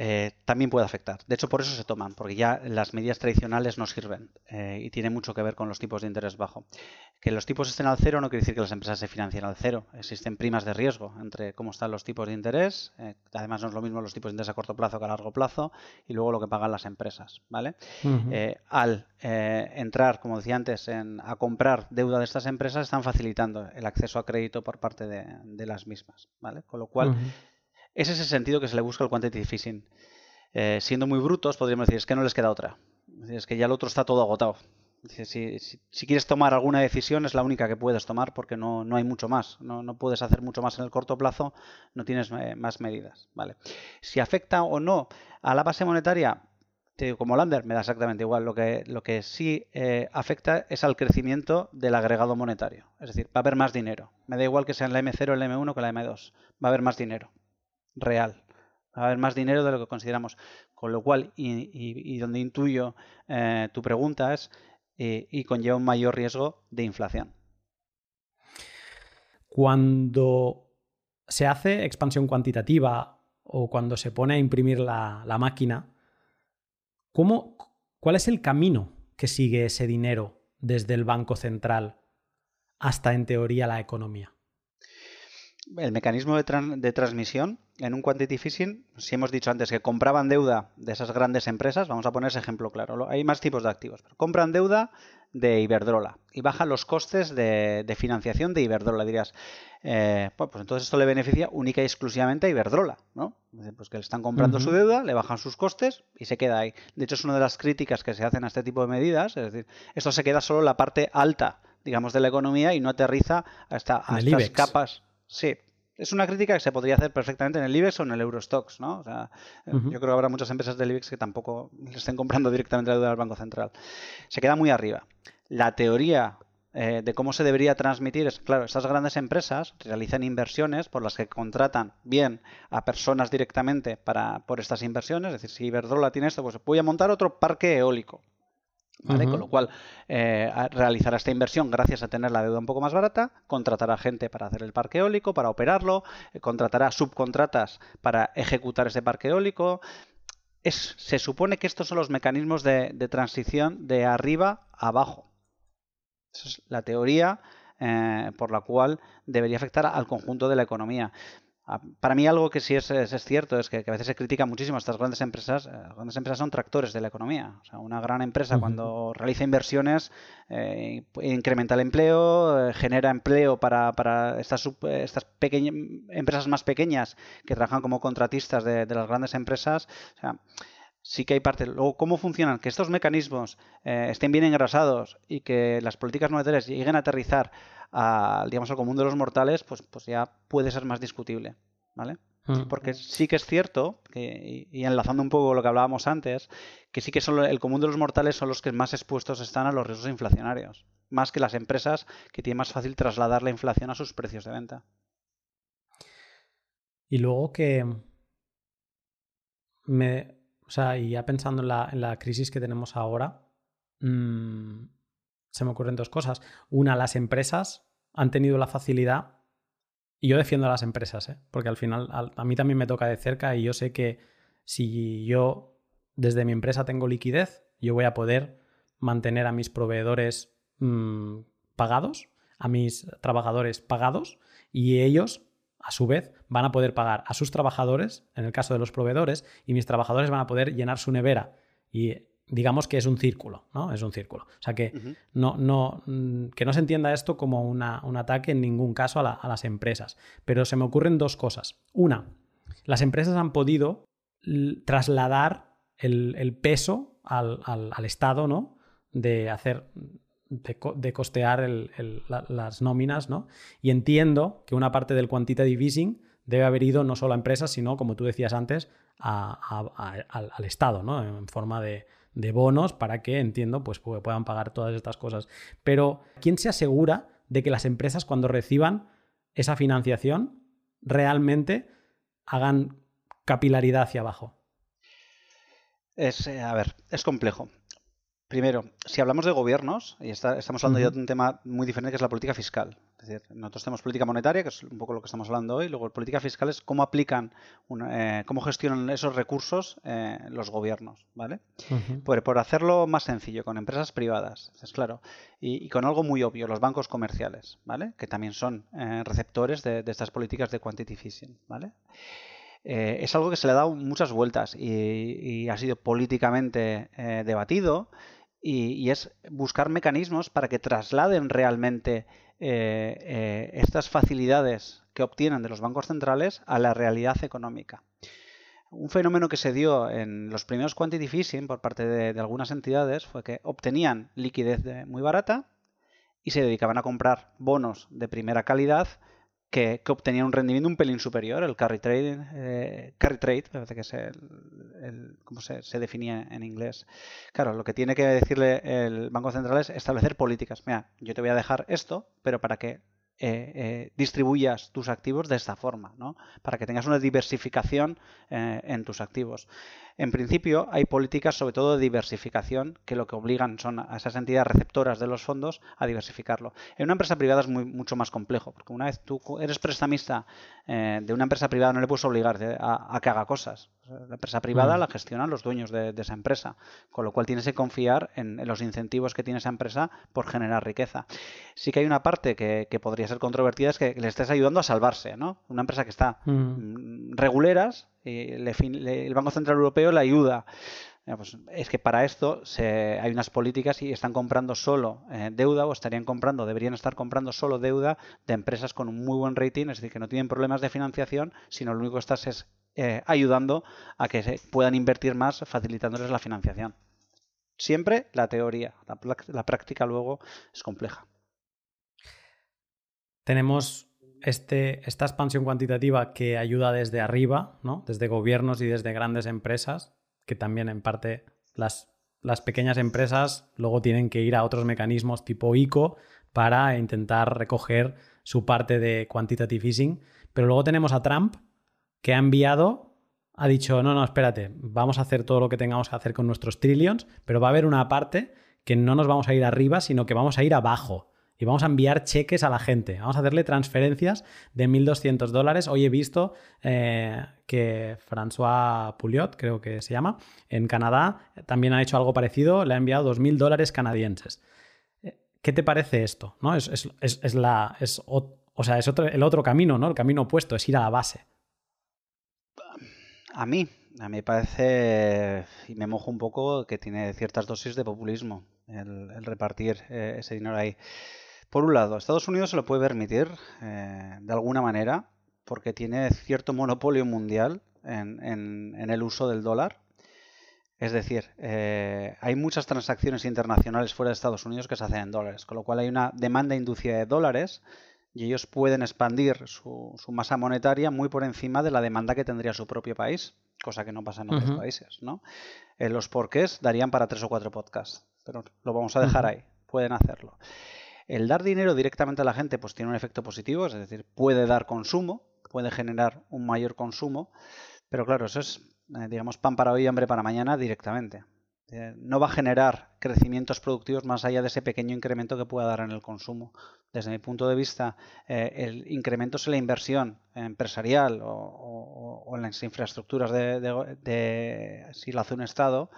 eh, también puede afectar. De hecho, por eso se toman, porque ya las medidas tradicionales no sirven eh, y tiene mucho que ver con los tipos de interés bajo. Que los tipos estén al cero no quiere decir que las empresas se financien al cero. Existen primas de riesgo entre cómo están los tipos de interés. Eh, además, no es lo mismo los tipos de interés a corto plazo que a largo plazo y luego lo que pagan las empresas. ¿vale? al entrar, como decía antes, a comprar deuda de estas empresas, están facilitando el acceso a crédito por parte de, las mismas. ¿vale? Con lo cual. Ese Es ese sentido que se le busca al quantitative easing. Eh, siendo muy brutos, podríamos decir, es que no les queda otra. Es que ya el otro está todo agotado. Si, quieres tomar alguna decisión, es la única que puedes tomar porque no, hay mucho más. No, puedes hacer mucho más en el corto plazo, no tienes eh, más medidas. ¿vale? Si afecta o no a la base monetaria, te digo, como Lander, me da exactamente igual. Lo que, lo que sí eh, afecta es al crecimiento del agregado monetario. Es decir, va a haber más dinero. Me da igual que sea en la M0 o la M1 que la M2. Va a haber más dinero real. Va a haber más dinero de lo que consideramos. Con lo cual, y, donde intuyo eh, tu pregunta es, eh, y conlleva un mayor riesgo de inflación. Cuando se hace expansión cuantitativa o cuando se pone a imprimir la, máquina, ¿cómo, ¿cuál es el camino que sigue ese dinero desde el Banco Central hasta, en teoría, la economía? El mecanismo de, transmisión en un quantity phishing, si hemos dicho antes que compraban deuda de esas grandes empresas, vamos a poner ese ejemplo claro. Hay más tipos de activos, pero compran deuda de Iberdrola y bajan los costes de, financiación de Iberdrola. Dirías, eh, pues entonces esto le beneficia única y exclusivamente a Iberdrola, ¿no? Pues que le están comprando su deuda, le bajan sus costes y se queda ahí. De hecho, es una de las críticas que se hacen a este tipo de medidas, es decir, esto se queda solo la parte alta digamos, de la economía y no aterriza hasta, a estas capas. Sí, es una crítica que se podría hacer perfectamente en el IBEX o en el Eurostox, ¿no? O sea, eh, Yo creo que habrá muchas empresas del IBEX que tampoco le estén comprando directamente la deuda al Banco Central. Se queda muy arriba. La teoría eh, de cómo se debería transmitir es, claro, estas grandes empresas realizan inversiones por las que contratan bien a personas directamente para, por estas inversiones. Es decir, si Iberdrola tiene esto, pues voy a montar otro parque eólico. Con lo cual, eh, realizará esta inversión gracias a tener la deuda un poco más barata, contratará gente para hacer el parque eólico, para operarlo, eh, contratará subcontratas para ejecutar ese parque eólico. Es, se supone que estos son los mecanismos de, transición de arriba a abajo. Esa es la teoría eh, por la cual debería afectar al conjunto de la economía. Ah, para mí algo que sí es, cierto es que, a veces se critica muchísimo a estas grandes empresas. Las eh, grandes empresas son tractores de la economía. O sea, una gran empresa cuando realiza inversiones eh, incrementa el empleo, eh, genera empleo para, estas, estas empresas más pequeñas que trabajan como contratistas de, las grandes empresas. O sea, sí que hay parte. Luego, ¿cómo funcionan? Que estos mecanismos estén bien engrasados y que las políticas monetarias lleguen a aterrizar al, digamos, al común de los mortales, pues, pues ya puede ser más discutible, ¿vale? Mm. Porque sí que es cierto, que, y, enlazando un poco lo que hablábamos antes, que sí que son, el común de los mortales son los que más expuestos están a los riesgos inflacionarios, más que las empresas que tienen más fácil trasladar la inflación a sus precios de venta. Y luego que me, o sea, y ya pensando en la, crisis que tenemos ahora, mmm, se me ocurren dos cosas. Una, las empresas han tenido la facilidad, y yo defiendo a las empresas, ¿eh? porque al final a, mí también me toca de cerca y yo sé que si yo desde mi empresa tengo liquidez, yo voy a poder mantener a mis proveedores mm, pagados, a mis trabajadores pagados, y ellos a su vez, van a poder pagar a sus trabajadores, en el caso de los proveedores, y mis trabajadores van a poder llenar su nevera. Y digamos que es un círculo, ¿no? Es un círculo. O sea que, no, no, mm, que no se entienda esto como un ataque en ningún caso a, las empresas. Pero se me ocurren dos cosas. Una, las empresas han podido trasladar el, peso al, Estado, ¿no? De hacer, de, costear las nóminas, ¿no? Y entiendo que una parte del quantitative easing debe haber ido no solo a empresas, sino, como tú decías antes, al Estado, ¿no? En forma de, bonos para que, entiendo, pues puedan pagar todas estas cosas. Pero, ¿quién se asegura de que las empresas cuando reciban esa financiación realmente hagan capilaridad hacia abajo? Es, eh, a ver, es complejo. Primero, si hablamos de gobiernos, y estamos hablando ya de un tema muy diferente que es la política fiscal. Es decir, nosotros tenemos política monetaria, que es un poco lo que estamos hablando hoy, luego política fiscal es cómo aplican, eh, cómo gestionan esos recursos eh, los gobiernos, ¿vale? por, hacerlo más sencillo, con empresas privadas, es claro, y, con algo muy obvio, los bancos comerciales, ¿vale? Que también son eh, receptores de, estas políticas de quantity easing, ¿vale? es algo que se le ha dado muchas vueltas y ha sido políticamente debatido y, es buscar mecanismos para que trasladen realmente eh, eh, estas facilidades que obtienen de los bancos centrales a la realidad económica. Un fenómeno que se dio en los primeros quantity easing por parte de, algunas entidades fue que obtenían liquidez muy barata y se dedicaban a comprar bonos de primera calidad que, obtenía un rendimiento un pelín superior, el carry trade, eh, carry trade, parece que es el, ¿cómo se, se, definía en inglés. Claro, lo que tiene que decirle el Banco Central es establecer políticas. Mira, yo te voy a dejar esto, pero para que eh, eh, distribuyas tus activos de esta forma, ¿no? para que tengas una diversificación eh, en tus activos. En principio, hay políticas, sobre todo de diversificación, que lo que obligan son a esas entidades receptoras de los fondos a diversificarlo. En una empresa privada es muy, mucho más complejo, porque una vez tú eres prestamista de una empresa privada, no le puedes obligar a, que haga cosas. La empresa privada Mm. la gestionan los dueños de, de esa empresa, con lo cual tienes que confiar en, en los incentivos que tiene esa empresa por generar riqueza. Sí que hay una parte que, que podría ser controvertida, es que le estés ayudando a salvarse, ¿no? Una empresa que está mm, reguleras, le- el Banco Central Europeo le ayuda. Ya, pues, es que para esto se- hay unas políticas y están comprando solo eh, deuda o estarían comprando, deberían estar comprando solo deuda de empresas con un muy buen rating, es decir, que no tienen problemas de financiación, sino lo único que estás es eh, ayudando a que se puedan invertir más, facilitándoles la financiación. Siempre la teoría, la, la práctica luego es compleja. tenemos este, esta expansión cuantitativa que ayuda desde arriba, ¿no? desde gobiernos y desde grandes empresas, que también en parte las, las pequeñas empresas luego tienen que ir a otros mecanismos tipo ICO para intentar recoger su parte de quantitative easing. Pero luego tenemos a Trump que ha enviado, ha dicho, no, no, espérate, vamos a hacer todo lo que tengamos que hacer con nuestros trillions, pero va a haber una parte que no nos vamos a ir arriba, sino que vamos a ir abajo y vamos a enviar cheques a la gente. Vamos a hacerle transferencias de 1.200 dólares. Hoy he visto eh, que François Pouliot, creo que se llama, en Canadá también ha hecho algo parecido, le ha enviado 2.000 dólares canadienses. Eh, ¿Qué te parece esto? ¿No? Es, es- es- la, o, o sea, es otro- el otro camino, ¿no? El camino opuesto, es ir a la base. A mí, a mí me parece, y me mojo un poco, que tiene ciertas dosis de populismo el, repartir eh, ese dinero ahí. Por un lado, Estados Unidos se lo puede permitir eh, de alguna manera porque tiene cierto monopolio mundial en, en- en el uso del dólar. Es decir, eh, hay muchas transacciones internacionales fuera de Estados Unidos que se hacen en dólares, con lo cual hay una demanda inducida de dólares y ellos pueden expandir su, su masa monetaria muy por encima de la demanda que tendría su propio país, cosa que no pasa en otros países, ¿no? Eh, los porqués darían para tres o cuatro podcasts, pero lo vamos a dejar ahí, pueden hacerlo. El dar dinero directamente a la gente pues tiene un efecto positivo, es decir, puede dar consumo, puede generar un mayor consumo, pero claro, eso es, eh, digamos, pan para hoy y hambre para mañana directamente. Eh, no va a generar crecimientos productivos más allá de ese pequeño incremento que pueda dar en el consumo. Desde mi punto de vista, eh, el incremento en la inversión empresarial o, en las infraestructuras de- si lo hace un Estado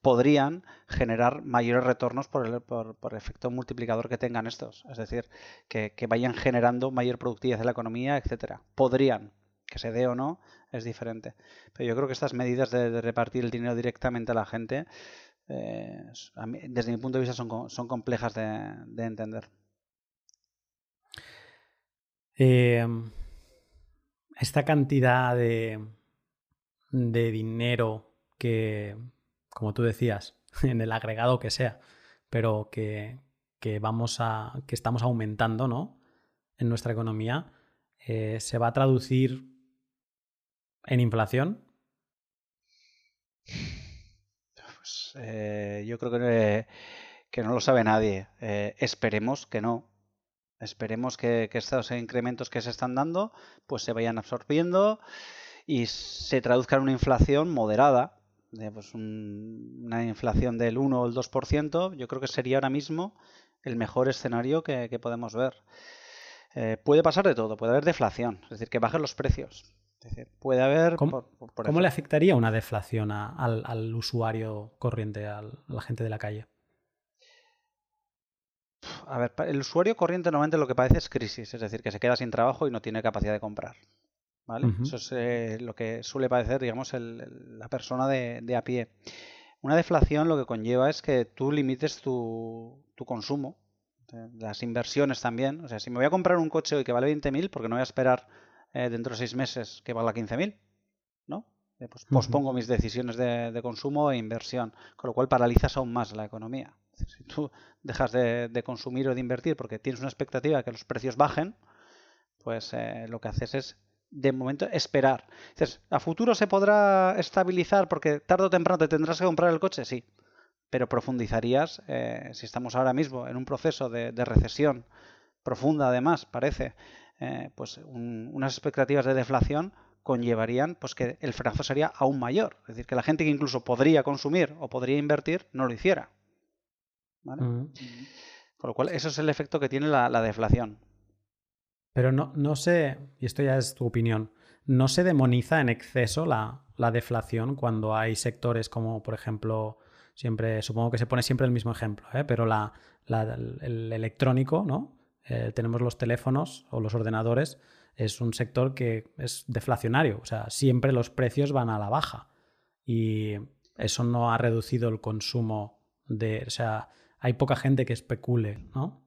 podrían generar mayores retornos por el por, por efecto multiplicador que tengan estos. Es decir, que, que vayan generando mayor productividad de la economía, etcétera. Podrían. Que se dé o no es diferente. Pero yo creo que estas medidas de, repartir el dinero directamente a la gente, eh, desde mi punto de vista, son, son complejas de, de entender. Eh, esta cantidad de, de dinero que, como tú decías, en el agregado que sea, pero que, que vamos a. que estamos aumentando, ¿no? En nuestra economía, eh, se va a traducir en inflación. Pues, eh, yo creo que, que no lo sabe nadie. Eh, esperemos que no. Esperemos que, estos incrementos que se están dando pues se vayan absorbiendo y se traduzca en una inflación moderada. de, pues, un- una inflación del 1 o el 2%, yo creo que sería ahora mismo el mejor escenario que, podemos ver. Eh, puede pasar de todo, puede haber deflación, es decir, que bajen los precios. Es decir, puede haber... ¿Cómo, por- por- por cómo le afectaría una deflación a- al, al usuario corriente, al- a la gente de la calle? A ver, el usuario corriente normalmente lo que padece es crisis, es decir, que se queda sin trabajo y no tiene capacidad de comprar. ¿Vale? Eso es eh, lo que suele padecer, digamos, el- el- la persona de, de a pie. Una deflación lo que conlleva es que tú limites tu, tu consumo, eh, las inversiones también. O sea, si me voy a comprar un coche hoy que vale 20.000, porque no voy a esperar eh, dentro de seis meses que valga 15.000, ¿no? Eh, pues pospongo mis decisiones de, de consumo e inversión, con lo cual paralizas aún más la economía. Es decir, Si tú dejas de, de consumir o de invertir porque tienes una expectativa de que los precios bajen, pues eh, lo que haces es, de momento, esperar. Dices, ¿a futuro se podrá estabilizar porque tarde o temprano te tendrás que comprar el coche? Sí, pero profundizarías, eh, si estamos ahora mismo en un proceso de, de recesión profunda, además, parece, eh, pues un- unas expectativas de deflación conllevarían pues que el fracaso sería aún mayor. Es decir, que la gente que incluso podría consumir o podría invertir no lo hiciera. ¿Vale? Con lo cual, eso es el efecto que tiene la, la deflación. Pero no, no se, y esto ya es tu opinión, no se demoniza en exceso la, la deflación cuando hay sectores como, por ejemplo, siempre, supongo que se pone siempre el mismo ejemplo, ¿eh? pero la, el electrónico, ¿no? Eh, tenemos los teléfonos o los ordenadores, es un sector que es deflacionario, o sea, siempre los precios van a la baja y eso no ha reducido el consumo de, o sea, hay poca gente que especule, ¿no?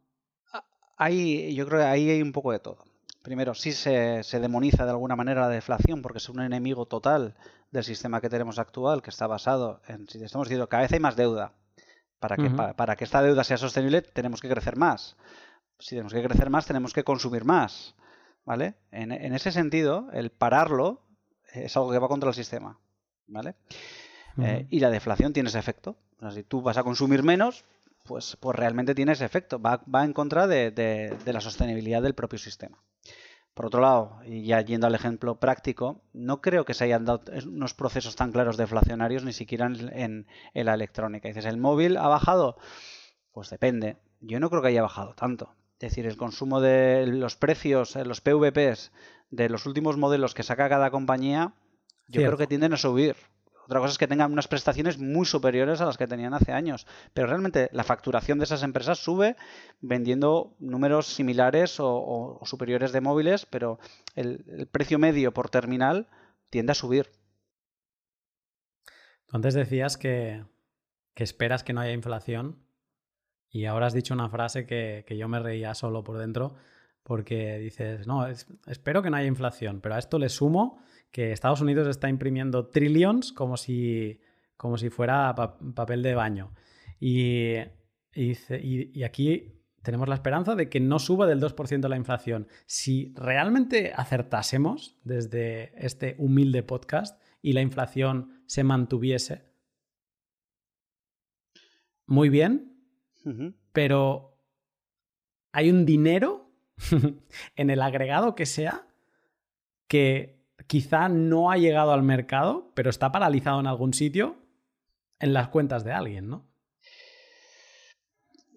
Hay, yo creo que ahí hay un poco de todo. Primero, sí se, demoniza de alguna manera la deflación porque es un enemigo total del sistema que tenemos actual, que está basado en, si estamos diciendo, cada vez hay más deuda. Para que, para, que esta deuda sea sostenible tenemos que crecer más. Si tenemos que crecer más, tenemos que consumir más. ¿Vale? En, ese sentido, el pararlo es algo que va contra el sistema. ¿Vale? Eh, y la deflación tiene ese efecto. si tú vas a consumir menos, pues, pues realmente tiene ese efecto. Va, en contra de, la sostenibilidad del propio sistema. Por otro lado, y ya yendo al ejemplo práctico, no creo que se hayan dado unos procesos tan claros deflacionarios ni siquiera en, la electrónica. Dices, ¿el móvil ha bajado? Pues depende. Yo no creo que haya bajado tanto. Es decir, el consumo de los precios, eh, los PVPs de los últimos modelos que saca cada compañía, yo creo que tienden a subir. Otra cosa es que tengan unas prestaciones muy superiores a las que tenían hace años. Pero realmente la facturación de esas empresas sube vendiendo números similares o, superiores de móviles, pero el, precio medio por terminal tiende a subir. Antes decías que, esperas que no haya inflación y ahora has dicho una frase que, yo me reía solo por dentro porque dices, no, espero que no haya inflación, pero a esto le sumo que Estados Unidos está imprimiendo trillions como si, como si fuera papel de baño. Y, y, aquí tenemos la esperanza de que no suba del 2% la inflación. Si realmente acertásemos desde este humilde podcast y la inflación se mantuviese, muy bien, pero hay un dinero en el agregado que sea que quizá no ha llegado al mercado, pero está paralizado en algún sitio en las cuentas de alguien, ¿no?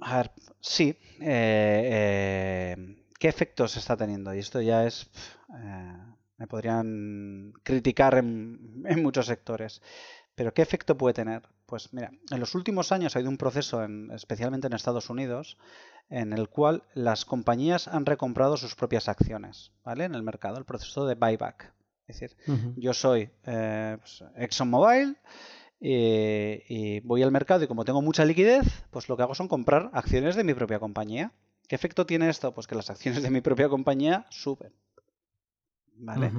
A ver, sí. Eh, eh, ¿Qué efectos está teniendo? Y esto ya es... Eh, me podrían criticar en, muchos sectores. Pero ¿qué efecto puede tener? Pues mira, en los últimos años ha habido un proceso, especialmente en Estados Unidos, en el cual las compañías han recomprado sus propias acciones, ¿vale? En el mercado, el proceso de buyback. Es decir, yo soy eh, pues, ExxonMobil y, voy al mercado y como tengo mucha liquidez, pues lo que hago son comprar acciones de mi propia compañía. ¿Qué efecto tiene esto? Pues que las acciones de mi propia compañía suben. ¿Vale?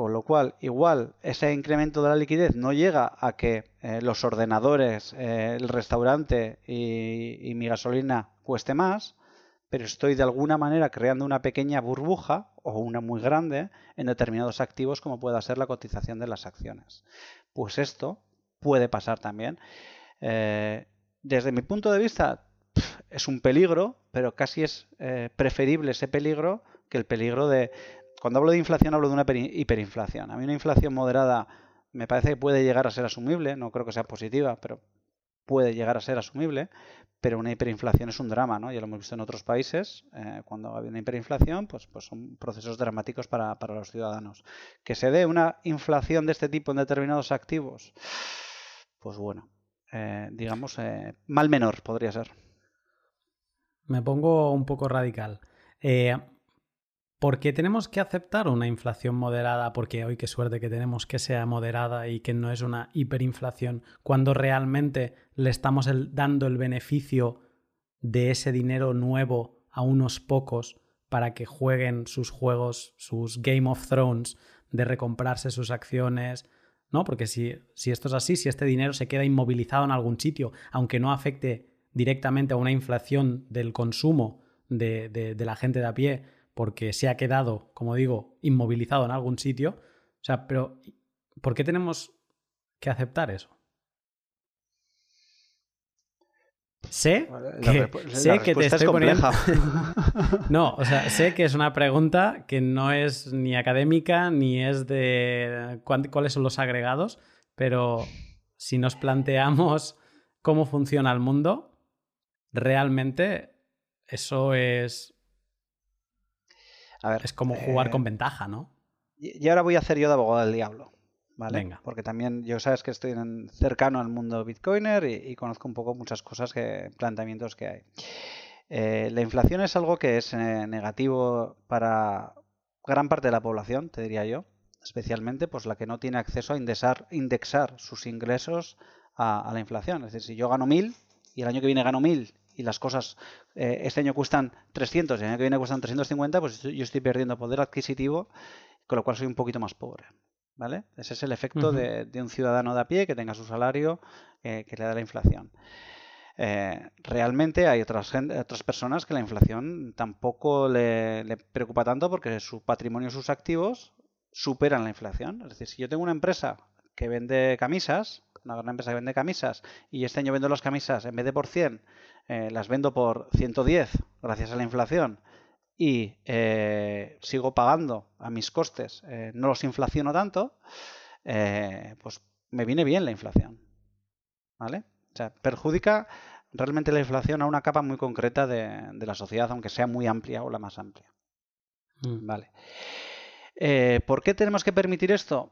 Con lo cual, igual ese incremento de la liquidez no llega a que eh, los ordenadores, eh, el restaurante y mi gasolina cueste más, pero estoy de alguna manera creando una pequeña burbuja o una muy grande en determinados activos como pueda ser la cotización de las acciones. Pues esto puede pasar también. Eh, desde mi punto de vista es un peligro, pero casi es preferible ese peligro que el peligro de... Cuando hablo de inflación hablo de una hiperinflación. A mí una inflación moderada me parece que puede llegar a ser asumible, no creo que sea positiva, pero puede llegar a ser asumible, pero una hiperinflación es un drama, ¿no? Ya lo hemos visto en otros países, eh, cuando hay una hiperinflación, pues, pues son procesos dramáticos para, los ciudadanos. Que se dé una inflación de este tipo en determinados activos, pues bueno, eh, digamos, eh, mal menor podría ser. Me pongo un poco radical. ¿Por qué tenemos que aceptar una inflación moderada? Porque hoy qué suerte que tenemos que sea moderada y que no es una hiperinflación, cuando realmente le estamos dando el beneficio de ese dinero nuevo a unos pocos para que jueguen sus juegos, sus Game of Thrones, de recomprarse sus acciones, ¿no? Porque si, si esto es así, si este dinero se queda inmovilizado en algún sitio, aunque no afecte directamente a una inflación del consumo de, de la gente de a pie, porque se ha quedado, como digo, inmovilizado en algún sitio. O sea, pero ¿por qué tenemos que aceptar eso? Sé que, sé que te estoy poniendo. no, o sea, sé que es una pregunta que no es ni académica ni es de cuáles son los agregados, pero si nos planteamos cómo funciona el mundo, realmente eso es es como jugar con eh, ventaja, ¿no? Y ahora voy a hacer yo de abogado del diablo. ¿vale? Venga. Porque también yo sabes que estoy cercano al mundo bitcoiner y, conozco un poco muchas cosas, que planteamientos que hay. Eh, la inflación es algo que es eh, negativo para gran parte de la población, te diría yo, especialmente pues la que no tiene acceso a indexar, indexar sus ingresos a, la inflación. Es decir, si yo gano 1000 y el año que viene gano 1000 y las cosas eh, este año cuestan 300 y el año que viene cuestan 350, pues yo estoy perdiendo poder adquisitivo, con lo cual soy un poquito más pobre. ¿Vale? Ese es el efecto de, un ciudadano de a pie que tenga su salario eh, que le da la inflación. Eh, realmente hay otras, otras personas que la inflación tampoco le, le, preocupa tanto porque su patrimonio, sus activos superan la inflación. Es decir, si yo tengo una empresa que vende camisas, una gran empresa que vende camisas, y este año vendo las camisas, en vez de por 100, eh, las vendo por 110 gracias a la inflación, y eh, sigo pagando a mis costes, eh, no los inflaciono tanto, pues me viene bien la inflación. ¿Vale? O sea, perjudica realmente la inflación a una capa muy concreta de, la sociedad, aunque sea muy amplia o la más amplia. Mm. Vale. ¿Por qué tenemos que permitir esto?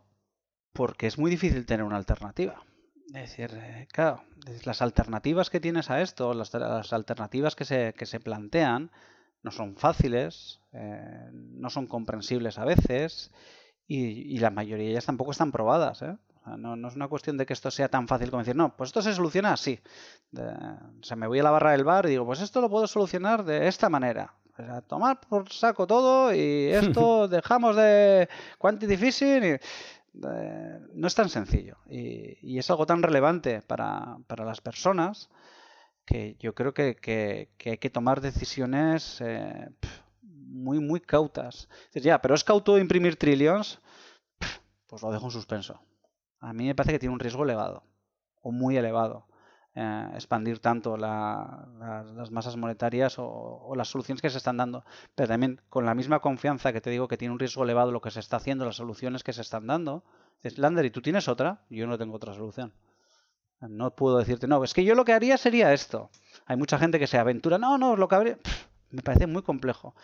Porque es muy difícil tener una alternativa. Es decir, eh, claro, las alternativas que tienes a esto, las, alternativas que se, que se, plantean, no son fáciles, eh, no son comprensibles a veces y, la mayoría de ellas tampoco están probadas. ¿eh? no, es una cuestión de que esto sea tan fácil como decir, no, pues esto se soluciona así. o sea, me voy a la barra del bar y digo, pues esto lo puedo solucionar de esta manera. a tomar por saco todo y esto dejamos de quantity fishing y eh, no es tan sencillo y, es algo tan relevante para, las personas que yo creo que, hay que tomar decisiones eh, muy, muy cautas. ya, pero es cauto imprimir trillions, pues lo dejo en suspenso. A mí me parece que tiene un riesgo elevado o muy elevado. Eh, expandir tanto las masas monetarias o, las soluciones que se están dando. Pero también con la misma confianza que te digo que tiene un riesgo elevado lo que se está haciendo, las soluciones que se están dando. Es Lander, ¿y tú tienes otra? Yo no tengo otra solución. No puedo decirte, no, es que yo lo que haría sería esto. Hay mucha gente que se aventura, no, no, lo que habría. me parece muy complejo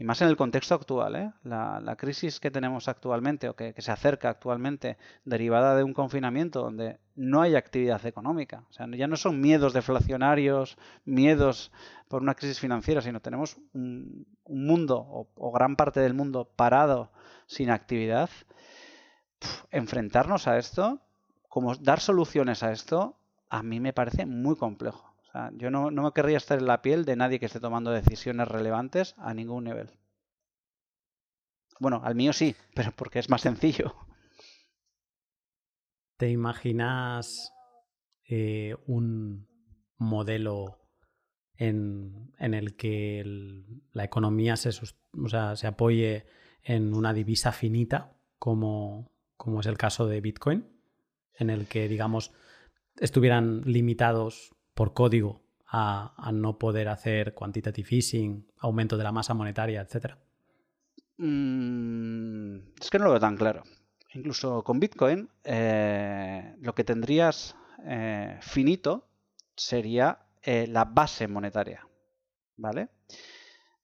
y más en el contexto actual, ¿eh? la, crisis que tenemos actualmente o que, se acerca actualmente derivada de un confinamiento donde no hay actividad económica, o sea, ya no son miedos deflacionarios, miedos por una crisis financiera, sino tenemos un, mundo o, gran parte del mundo parado sin actividad. enfrentarnos a esto, como dar soluciones a esto, a mí me parece muy complejo yo no, no me querría estar en la piel de nadie que esté tomando decisiones relevantes a ningún nivel. Bueno, al mío sí, pero porque es más sencillo. ¿Te imaginas eh, un modelo en, el que la economía se, se apoye en una divisa finita, como, como es el caso de Bitcoin, en el que, digamos, estuvieran limitados por código a, no poder hacer quantitative easing, aumento de la masa monetaria, etcétera? Mm, es que no lo veo tan claro. Incluso con Bitcoin, eh, lo que tendrías eh, finito sería eh, la base monetaria. ¿Vale?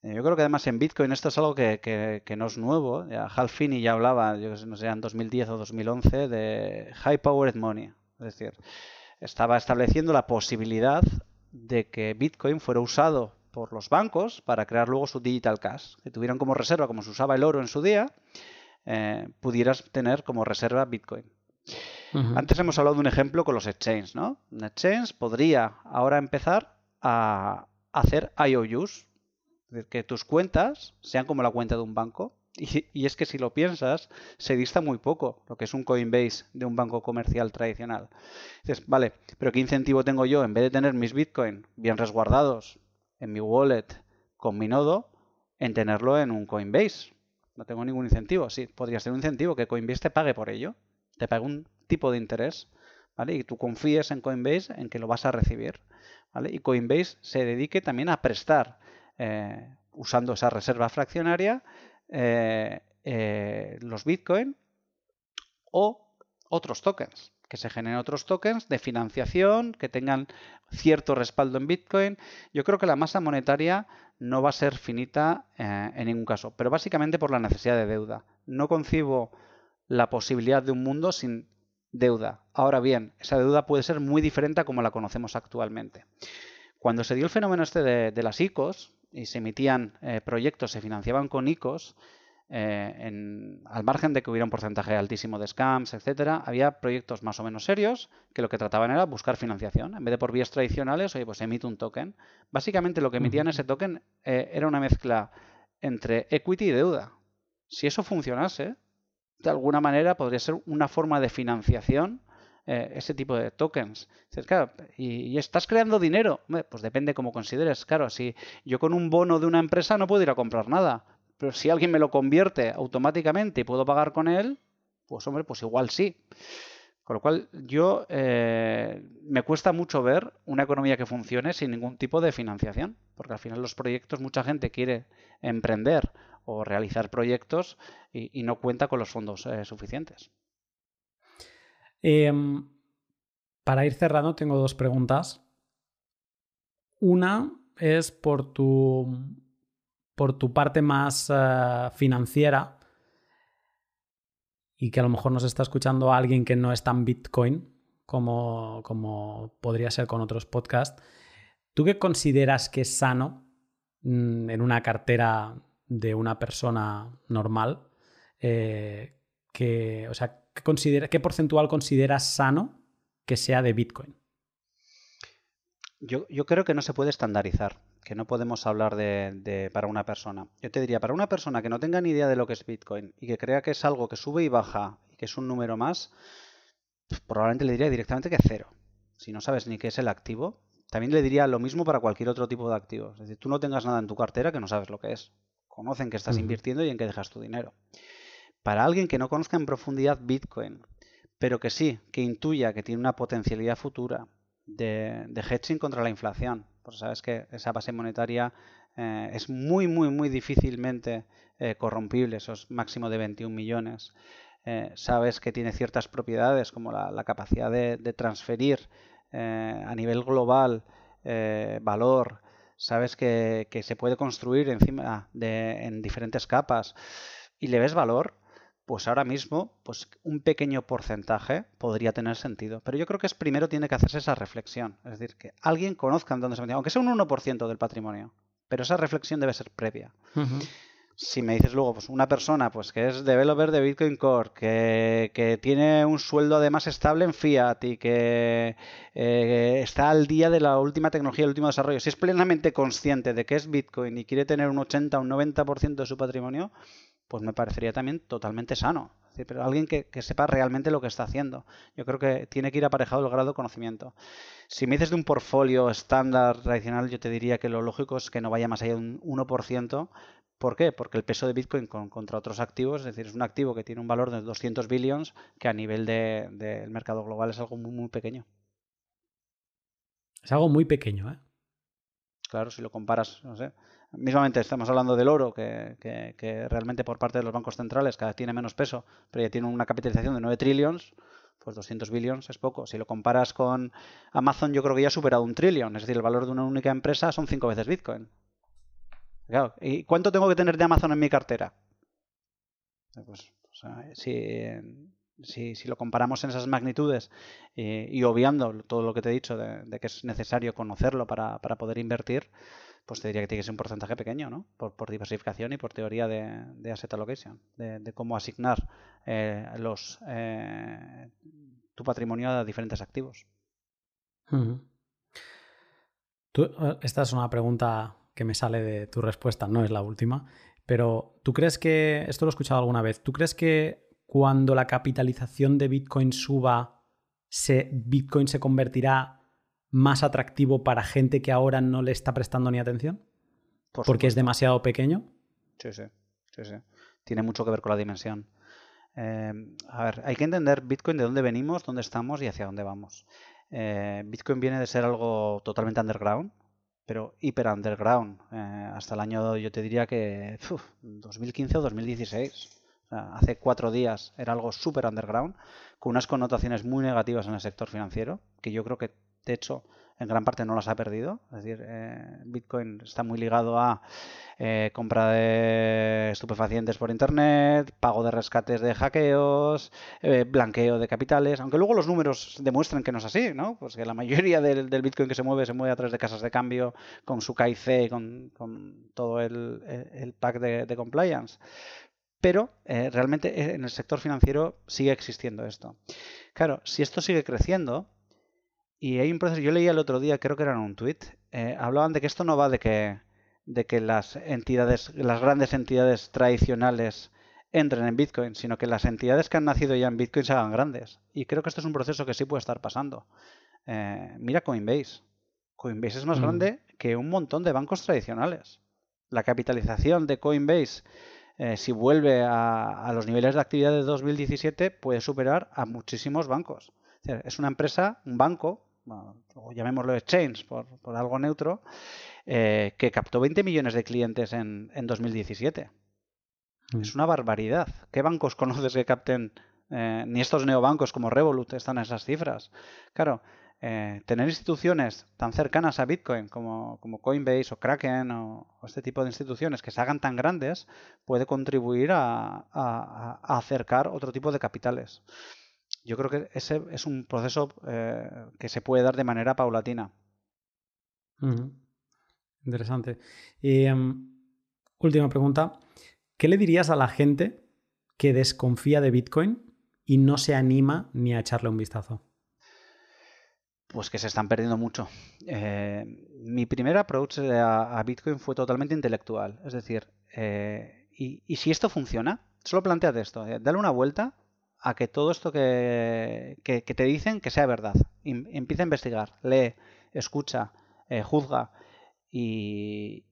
Yo creo que además en Bitcoin esto es algo que, no es nuevo. Ya Hal Finney ya hablaba, yo no sé, en 2010 o 2011, de High Powered Money. Es decir, estaba estableciendo la posibilidad de que Bitcoin fuera usado por los bancos para crear luego su digital cash, que tuvieran como reserva, como se usaba el oro en su día, eh, pudieras tener como reserva Bitcoin. Antes hemos hablado de un ejemplo con los exchanges, ¿no? Un exchange podría ahora empezar a hacer IOUs, es decir, que tus cuentas sean como la cuenta de un banco y, es que si lo piensas, se dista muy poco lo que es un Coinbase de un banco comercial tradicional. Dices, vale, pero ¿qué incentivo tengo yo en vez de tener mis Bitcoin bien resguardados en mi wallet con mi nodo, en tenerlo en un Coinbase? No tengo ningún incentivo. Sí, podrías tener un incentivo que Coinbase te pague por ello, te pague un tipo de interés, ¿vale? Y tú confíes en Coinbase en que lo vas a recibir, ¿vale? Y Coinbase se dedique también a prestar, eh, usando esa reserva fraccionaria, eh, eh, los Bitcoin o otros tokens, que se generen otros tokens de financiación, que tengan cierto respaldo en Bitcoin. Yo creo que la masa monetaria no va a ser finita eh, en ningún caso, pero básicamente por la necesidad de deuda. No concibo la posibilidad de un mundo sin deuda. Ahora bien, esa deuda puede ser muy diferente a como la conocemos actualmente. Cuando se dio el fenómeno este de, las ICOs y se emitían eh, proyectos, se financiaban con ICOs, eh, al margen de que hubiera un porcentaje altísimo de scams, etcétera, había proyectos más o menos serios que lo que trataban era buscar financiación. En vez de por vías tradicionales, oye, pues emite un token. Básicamente lo que emitían ese token eh, era una mezcla entre equity y deuda. Si eso funcionase, de alguna manera podría ser una forma de financiación eh, ese tipo de tokens. y, estás creando dinero. Pues depende cómo consideres. Claro, si yo con un bono de una empresa no puedo ir a comprar nada, pero si alguien me lo convierte automáticamente y puedo pagar con él, pues hombre, pues igual sí. Con lo cual, yo eh, me cuesta mucho ver una economía que funcione sin ningún tipo de financiación, porque al final los proyectos, mucha gente quiere emprender o realizar proyectos y, no cuenta con los fondos eh, suficientes. Em, para ir cerrando, tengo dos preguntas. Una es por tu, por tu parte más eh, financiera y que a lo mejor nos está escuchando alguien que no es tan Bitcoin como, como podría ser con otros podcasts, ¿tú qué consideras que es sano mm, en una cartera de una persona normal? Eh, que, o sea, ¿qué, considera, ¿qué porcentual consideras sano que sea de Bitcoin? Yo, yo, creo que no se puede estandarizar, que no podemos hablar de, para una persona. Yo te diría, para una persona que no tenga ni idea de lo que es Bitcoin y que crea que es algo que sube y baja y que es un número más, pues probablemente le diría directamente que cero. Si no sabes ni qué es el activo, también le diría lo mismo para cualquier otro tipo de activo. Es decir, tú no tengas nada en tu cartera que no sabes lo que es. Conocen que estás invirtiendo y en qué dejas tu dinero. Para alguien que no conozca en profundidad Bitcoin, pero que sí, que intuya que tiene una potencialidad futura, de, hedging contra la inflación. Porque sabes que esa base monetaria eh, es muy, muy, muy difícilmente eh, corrompible, esos máximo de 21 millones. Eh, sabes que tiene ciertas propiedades como la, capacidad de, transferir a nivel global valor. Sabes que, se puede construir encima en diferentes capas y le ves valor pues ahora mismo pues un pequeño porcentaje podría tener sentido. Pero yo creo que es primero tiene que hacerse esa reflexión. Es decir, que alguien conozca en dónde se mete, aunque sea un 1% del patrimonio. Pero esa reflexión debe ser previa. Si me dices luego, pues una persona pues que es developer de Bitcoin Core, que, tiene un sueldo además estable en fiat y que eh, está al día de la última tecnología, el último desarrollo, si es plenamente consciente de que es Bitcoin y quiere tener un 80 o un 90% de su patrimonio, pues me parecería también totalmente sano. pero alguien que, sepa realmente lo que está haciendo. Yo creo que tiene que ir aparejado el grado de conocimiento. Si me dices de un portfolio estándar tradicional, yo te diría que lo lógico es que no vaya más allá de un 1%. ¿Por qué? Porque el peso de Bitcoin contra otros activos, es decir, es un activo que tiene un valor de 200 billones, que a nivel del de, mercado global es algo muy, muy pequeño. Es algo muy pequeño, ¿eh? Claro, si lo comparas, no sé, mismamente estamos hablando del oro, que, realmente por parte de los bancos centrales cada vez tiene menos peso, pero ya tiene una capitalización de 9 trillones, pues 200 billones es poco. Si lo comparas con Amazon, yo creo que ya ha superado un trillón, es decir, el valor de una única empresa son cinco veces Bitcoin. ¿Y cuánto tengo que tener de Amazon en mi cartera? Pues, si, si, lo comparamos en esas magnitudes y, obviando todo lo que te he dicho de, que es necesario conocerlo para, para poder invertir, pues te diría que tiene que ser un porcentaje pequeño, ¿no? Por, diversificación y por teoría de, asset allocation, de, cómo asignar eh, los eh, tu patrimonio a diferentes activos. Eh, esta es una pregunta que me sale de tu respuesta, no es la última, pero ¿tú crees que, esto lo he escuchado alguna vez, ¿tú crees que cuando la capitalización de Bitcoin suba, se, Bitcoin se convertirá más atractivo para gente que ahora no le está prestando ni atención? porque es demasiado pequeño. Sí, sí, sí, sí. Tiene mucho que ver con la dimensión. Eh, a ver, hay que entender Bitcoin de dónde venimos, dónde estamos y hacia dónde vamos. Eh, Bitcoin viene de ser algo totalmente underground, pero hiper underground. Eh, hasta el año, yo te diría que 2015 o 2016. hace cuatro días era algo súper underground, con unas connotaciones muy negativas en el sector financiero, que yo creo que de hecho, en gran parte no las ha perdido. Es decir, eh, Bitcoin está muy ligado a eh, compra de estupefacientes por Internet, pago de rescates de hackeos, eh, blanqueo de capitales, aunque luego los números demuestran que no es así, ¿no? Pues que la mayoría del, Bitcoin que se mueve se mueve a través de casas de cambio con su KIC, con, con todo el, pack de, compliance. Pero realmente en el sector financiero sigue existiendo esto. Claro, si esto sigue creciendo, y hay un proceso, yo leía el otro día, creo que era en un tweet, eh, hablaban de que esto no va de que, de que las entidades, las grandes entidades tradicionales entren en Bitcoin, sino que las entidades que han nacido ya en Bitcoin se hagan grandes. Y creo que esto es un proceso que sí puede estar pasando. Eh, mira Coinbase. Coinbase es más mm. grande que un montón de bancos tradicionales. La capitalización de Coinbase, eh, si vuelve a, a, los niveles de actividad de 2017, puede superar a muchísimos bancos. Es una empresa, un banco, o llamémoslo exchange por, por algo neutro, eh, que captó 20 millones de clientes en, en 2017. Mm. Es una barbaridad. ¿Qué bancos conoces que capten? Eh, ni estos neobancos como Revolut están en esas cifras. Claro, eh, tener instituciones tan cercanas a Bitcoin como, como Coinbase o Kraken o, este tipo de instituciones que se hagan tan grandes puede contribuir a, a acercar otro tipo de capitales yo creo que ese es un proceso eh, que se puede dar de manera paulatina. Interesante. Y, em, última pregunta. ¿Qué le dirías a la gente que desconfía de Bitcoin y no se anima ni a echarle un vistazo? Pues que se están perdiendo mucho. Eh, mi primer approach a, Bitcoin fue totalmente intelectual. Es decir, eh, y, y, si esto funciona, solo planteate esto, dale una vuelta a que todo esto que, te dicen que sea verdad. empieza a investigar, lee, escucha, eh, juzga y,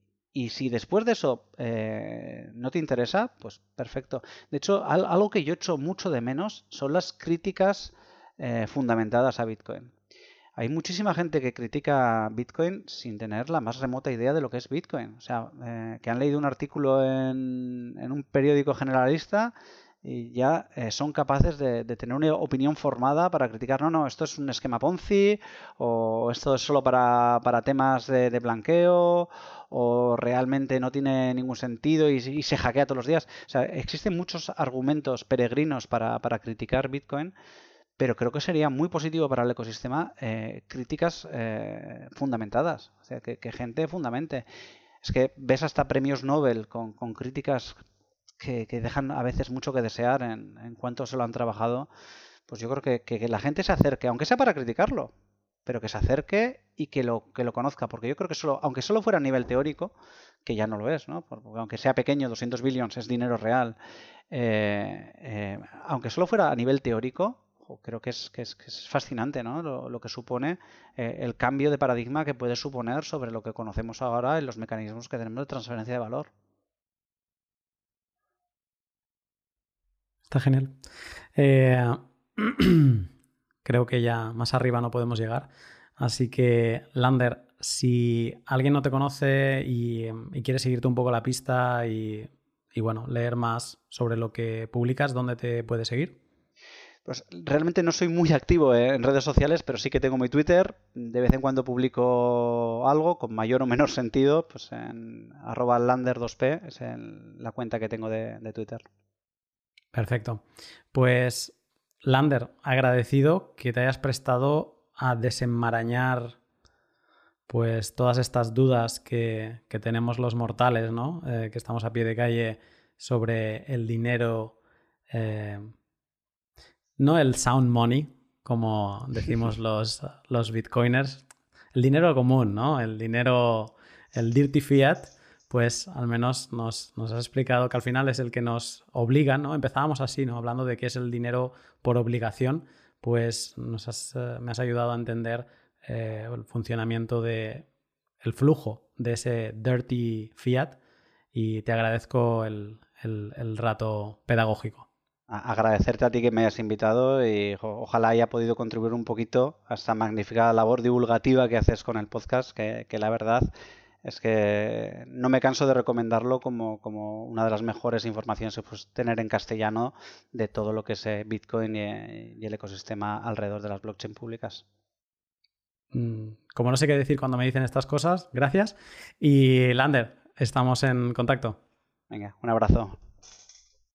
si después de eso eh, no te interesa, pues perfecto. De hecho, algo que yo echo mucho de menos son las críticas eh, fundamentadas a Bitcoin. Hay muchísima gente que critica Bitcoin sin tener la más remota idea de lo que es Bitcoin. O sea, que han leído un artículo en, en un periódico generalista y ya eh, son capaces de, tener una opinión formada para criticar, no, no, esto es un esquema Ponzi, o esto es solo para, temas de, blanqueo, o realmente no tiene ningún sentido y, se hackea todos los días. O sea, existen muchos argumentos peregrinos para, criticar Bitcoin, pero creo que sería muy positivo para el ecosistema eh, críticas eh, fundamentadas, o sea, que, gente fundamente. Es que ves hasta premios Nobel con, con críticas que, dejan a veces mucho que desear en, cuanto se lo han trabajado, pues yo creo que, que, la gente se acerque, aunque sea para criticarlo, pero que se acerque y que lo, que lo conozca, porque yo creo que solo, aunque solo fuera a nivel teórico, que ya no lo es, ¿no? Porque aunque sea pequeño, 200 billones es dinero real, eh, eh, aunque solo fuera a nivel teórico, creo que es, que es, que es fascinante ¿no? lo, que supone eh, el cambio de paradigma que puede suponer sobre lo que conocemos ahora en los mecanismos que tenemos de transferencia de valor. Está genial. Eh, creo que ya más arriba no podemos llegar. Así que, Lander, si alguien no te conoce y, quiere seguirte un poco la pista y, bueno, leer más sobre lo que publicas, ¿dónde te puede seguir? Pues realmente no soy muy activo en redes sociales, pero sí que tengo mi Twitter. De vez en cuando publico algo con mayor o menor sentido, pues en arroba lander2p es la cuenta que tengo de Twitter. Perfecto. Pues, Lander, agradecido que te hayas prestado a desenmarañar pues todas estas dudas que, tenemos los mortales, ¿no? Eh, que estamos a pie de calle sobre el dinero, eh, no el sound money, como decimos los, los bitcoiners, el dinero común, ¿no? El dinero, el dirty fiat, pues al menos nos, has explicado que al final es el que nos obliga, ¿no? Empezábamos así, ¿no? Hablando de qué es el dinero por obligación, pues nos eh, me has ayudado a entender eh, el funcionamiento de el flujo de ese dirty fiat y te agradezco el, rato pedagógico. Agradecerte a ti que me hayas invitado y ojalá haya podido contribuir un poquito a esta magnífica labor divulgativa que haces con el podcast, que la verdad es que no me canso de recomendarlo como, una de las mejores informaciones que puedes tener en castellano de todo lo que es eh, Bitcoin y, y el ecosistema alrededor de las blockchain públicas. Mm, como no sé qué decir cuando me dicen estas cosas, gracias. Y Lander, estamos en contacto. Venga, un abrazo.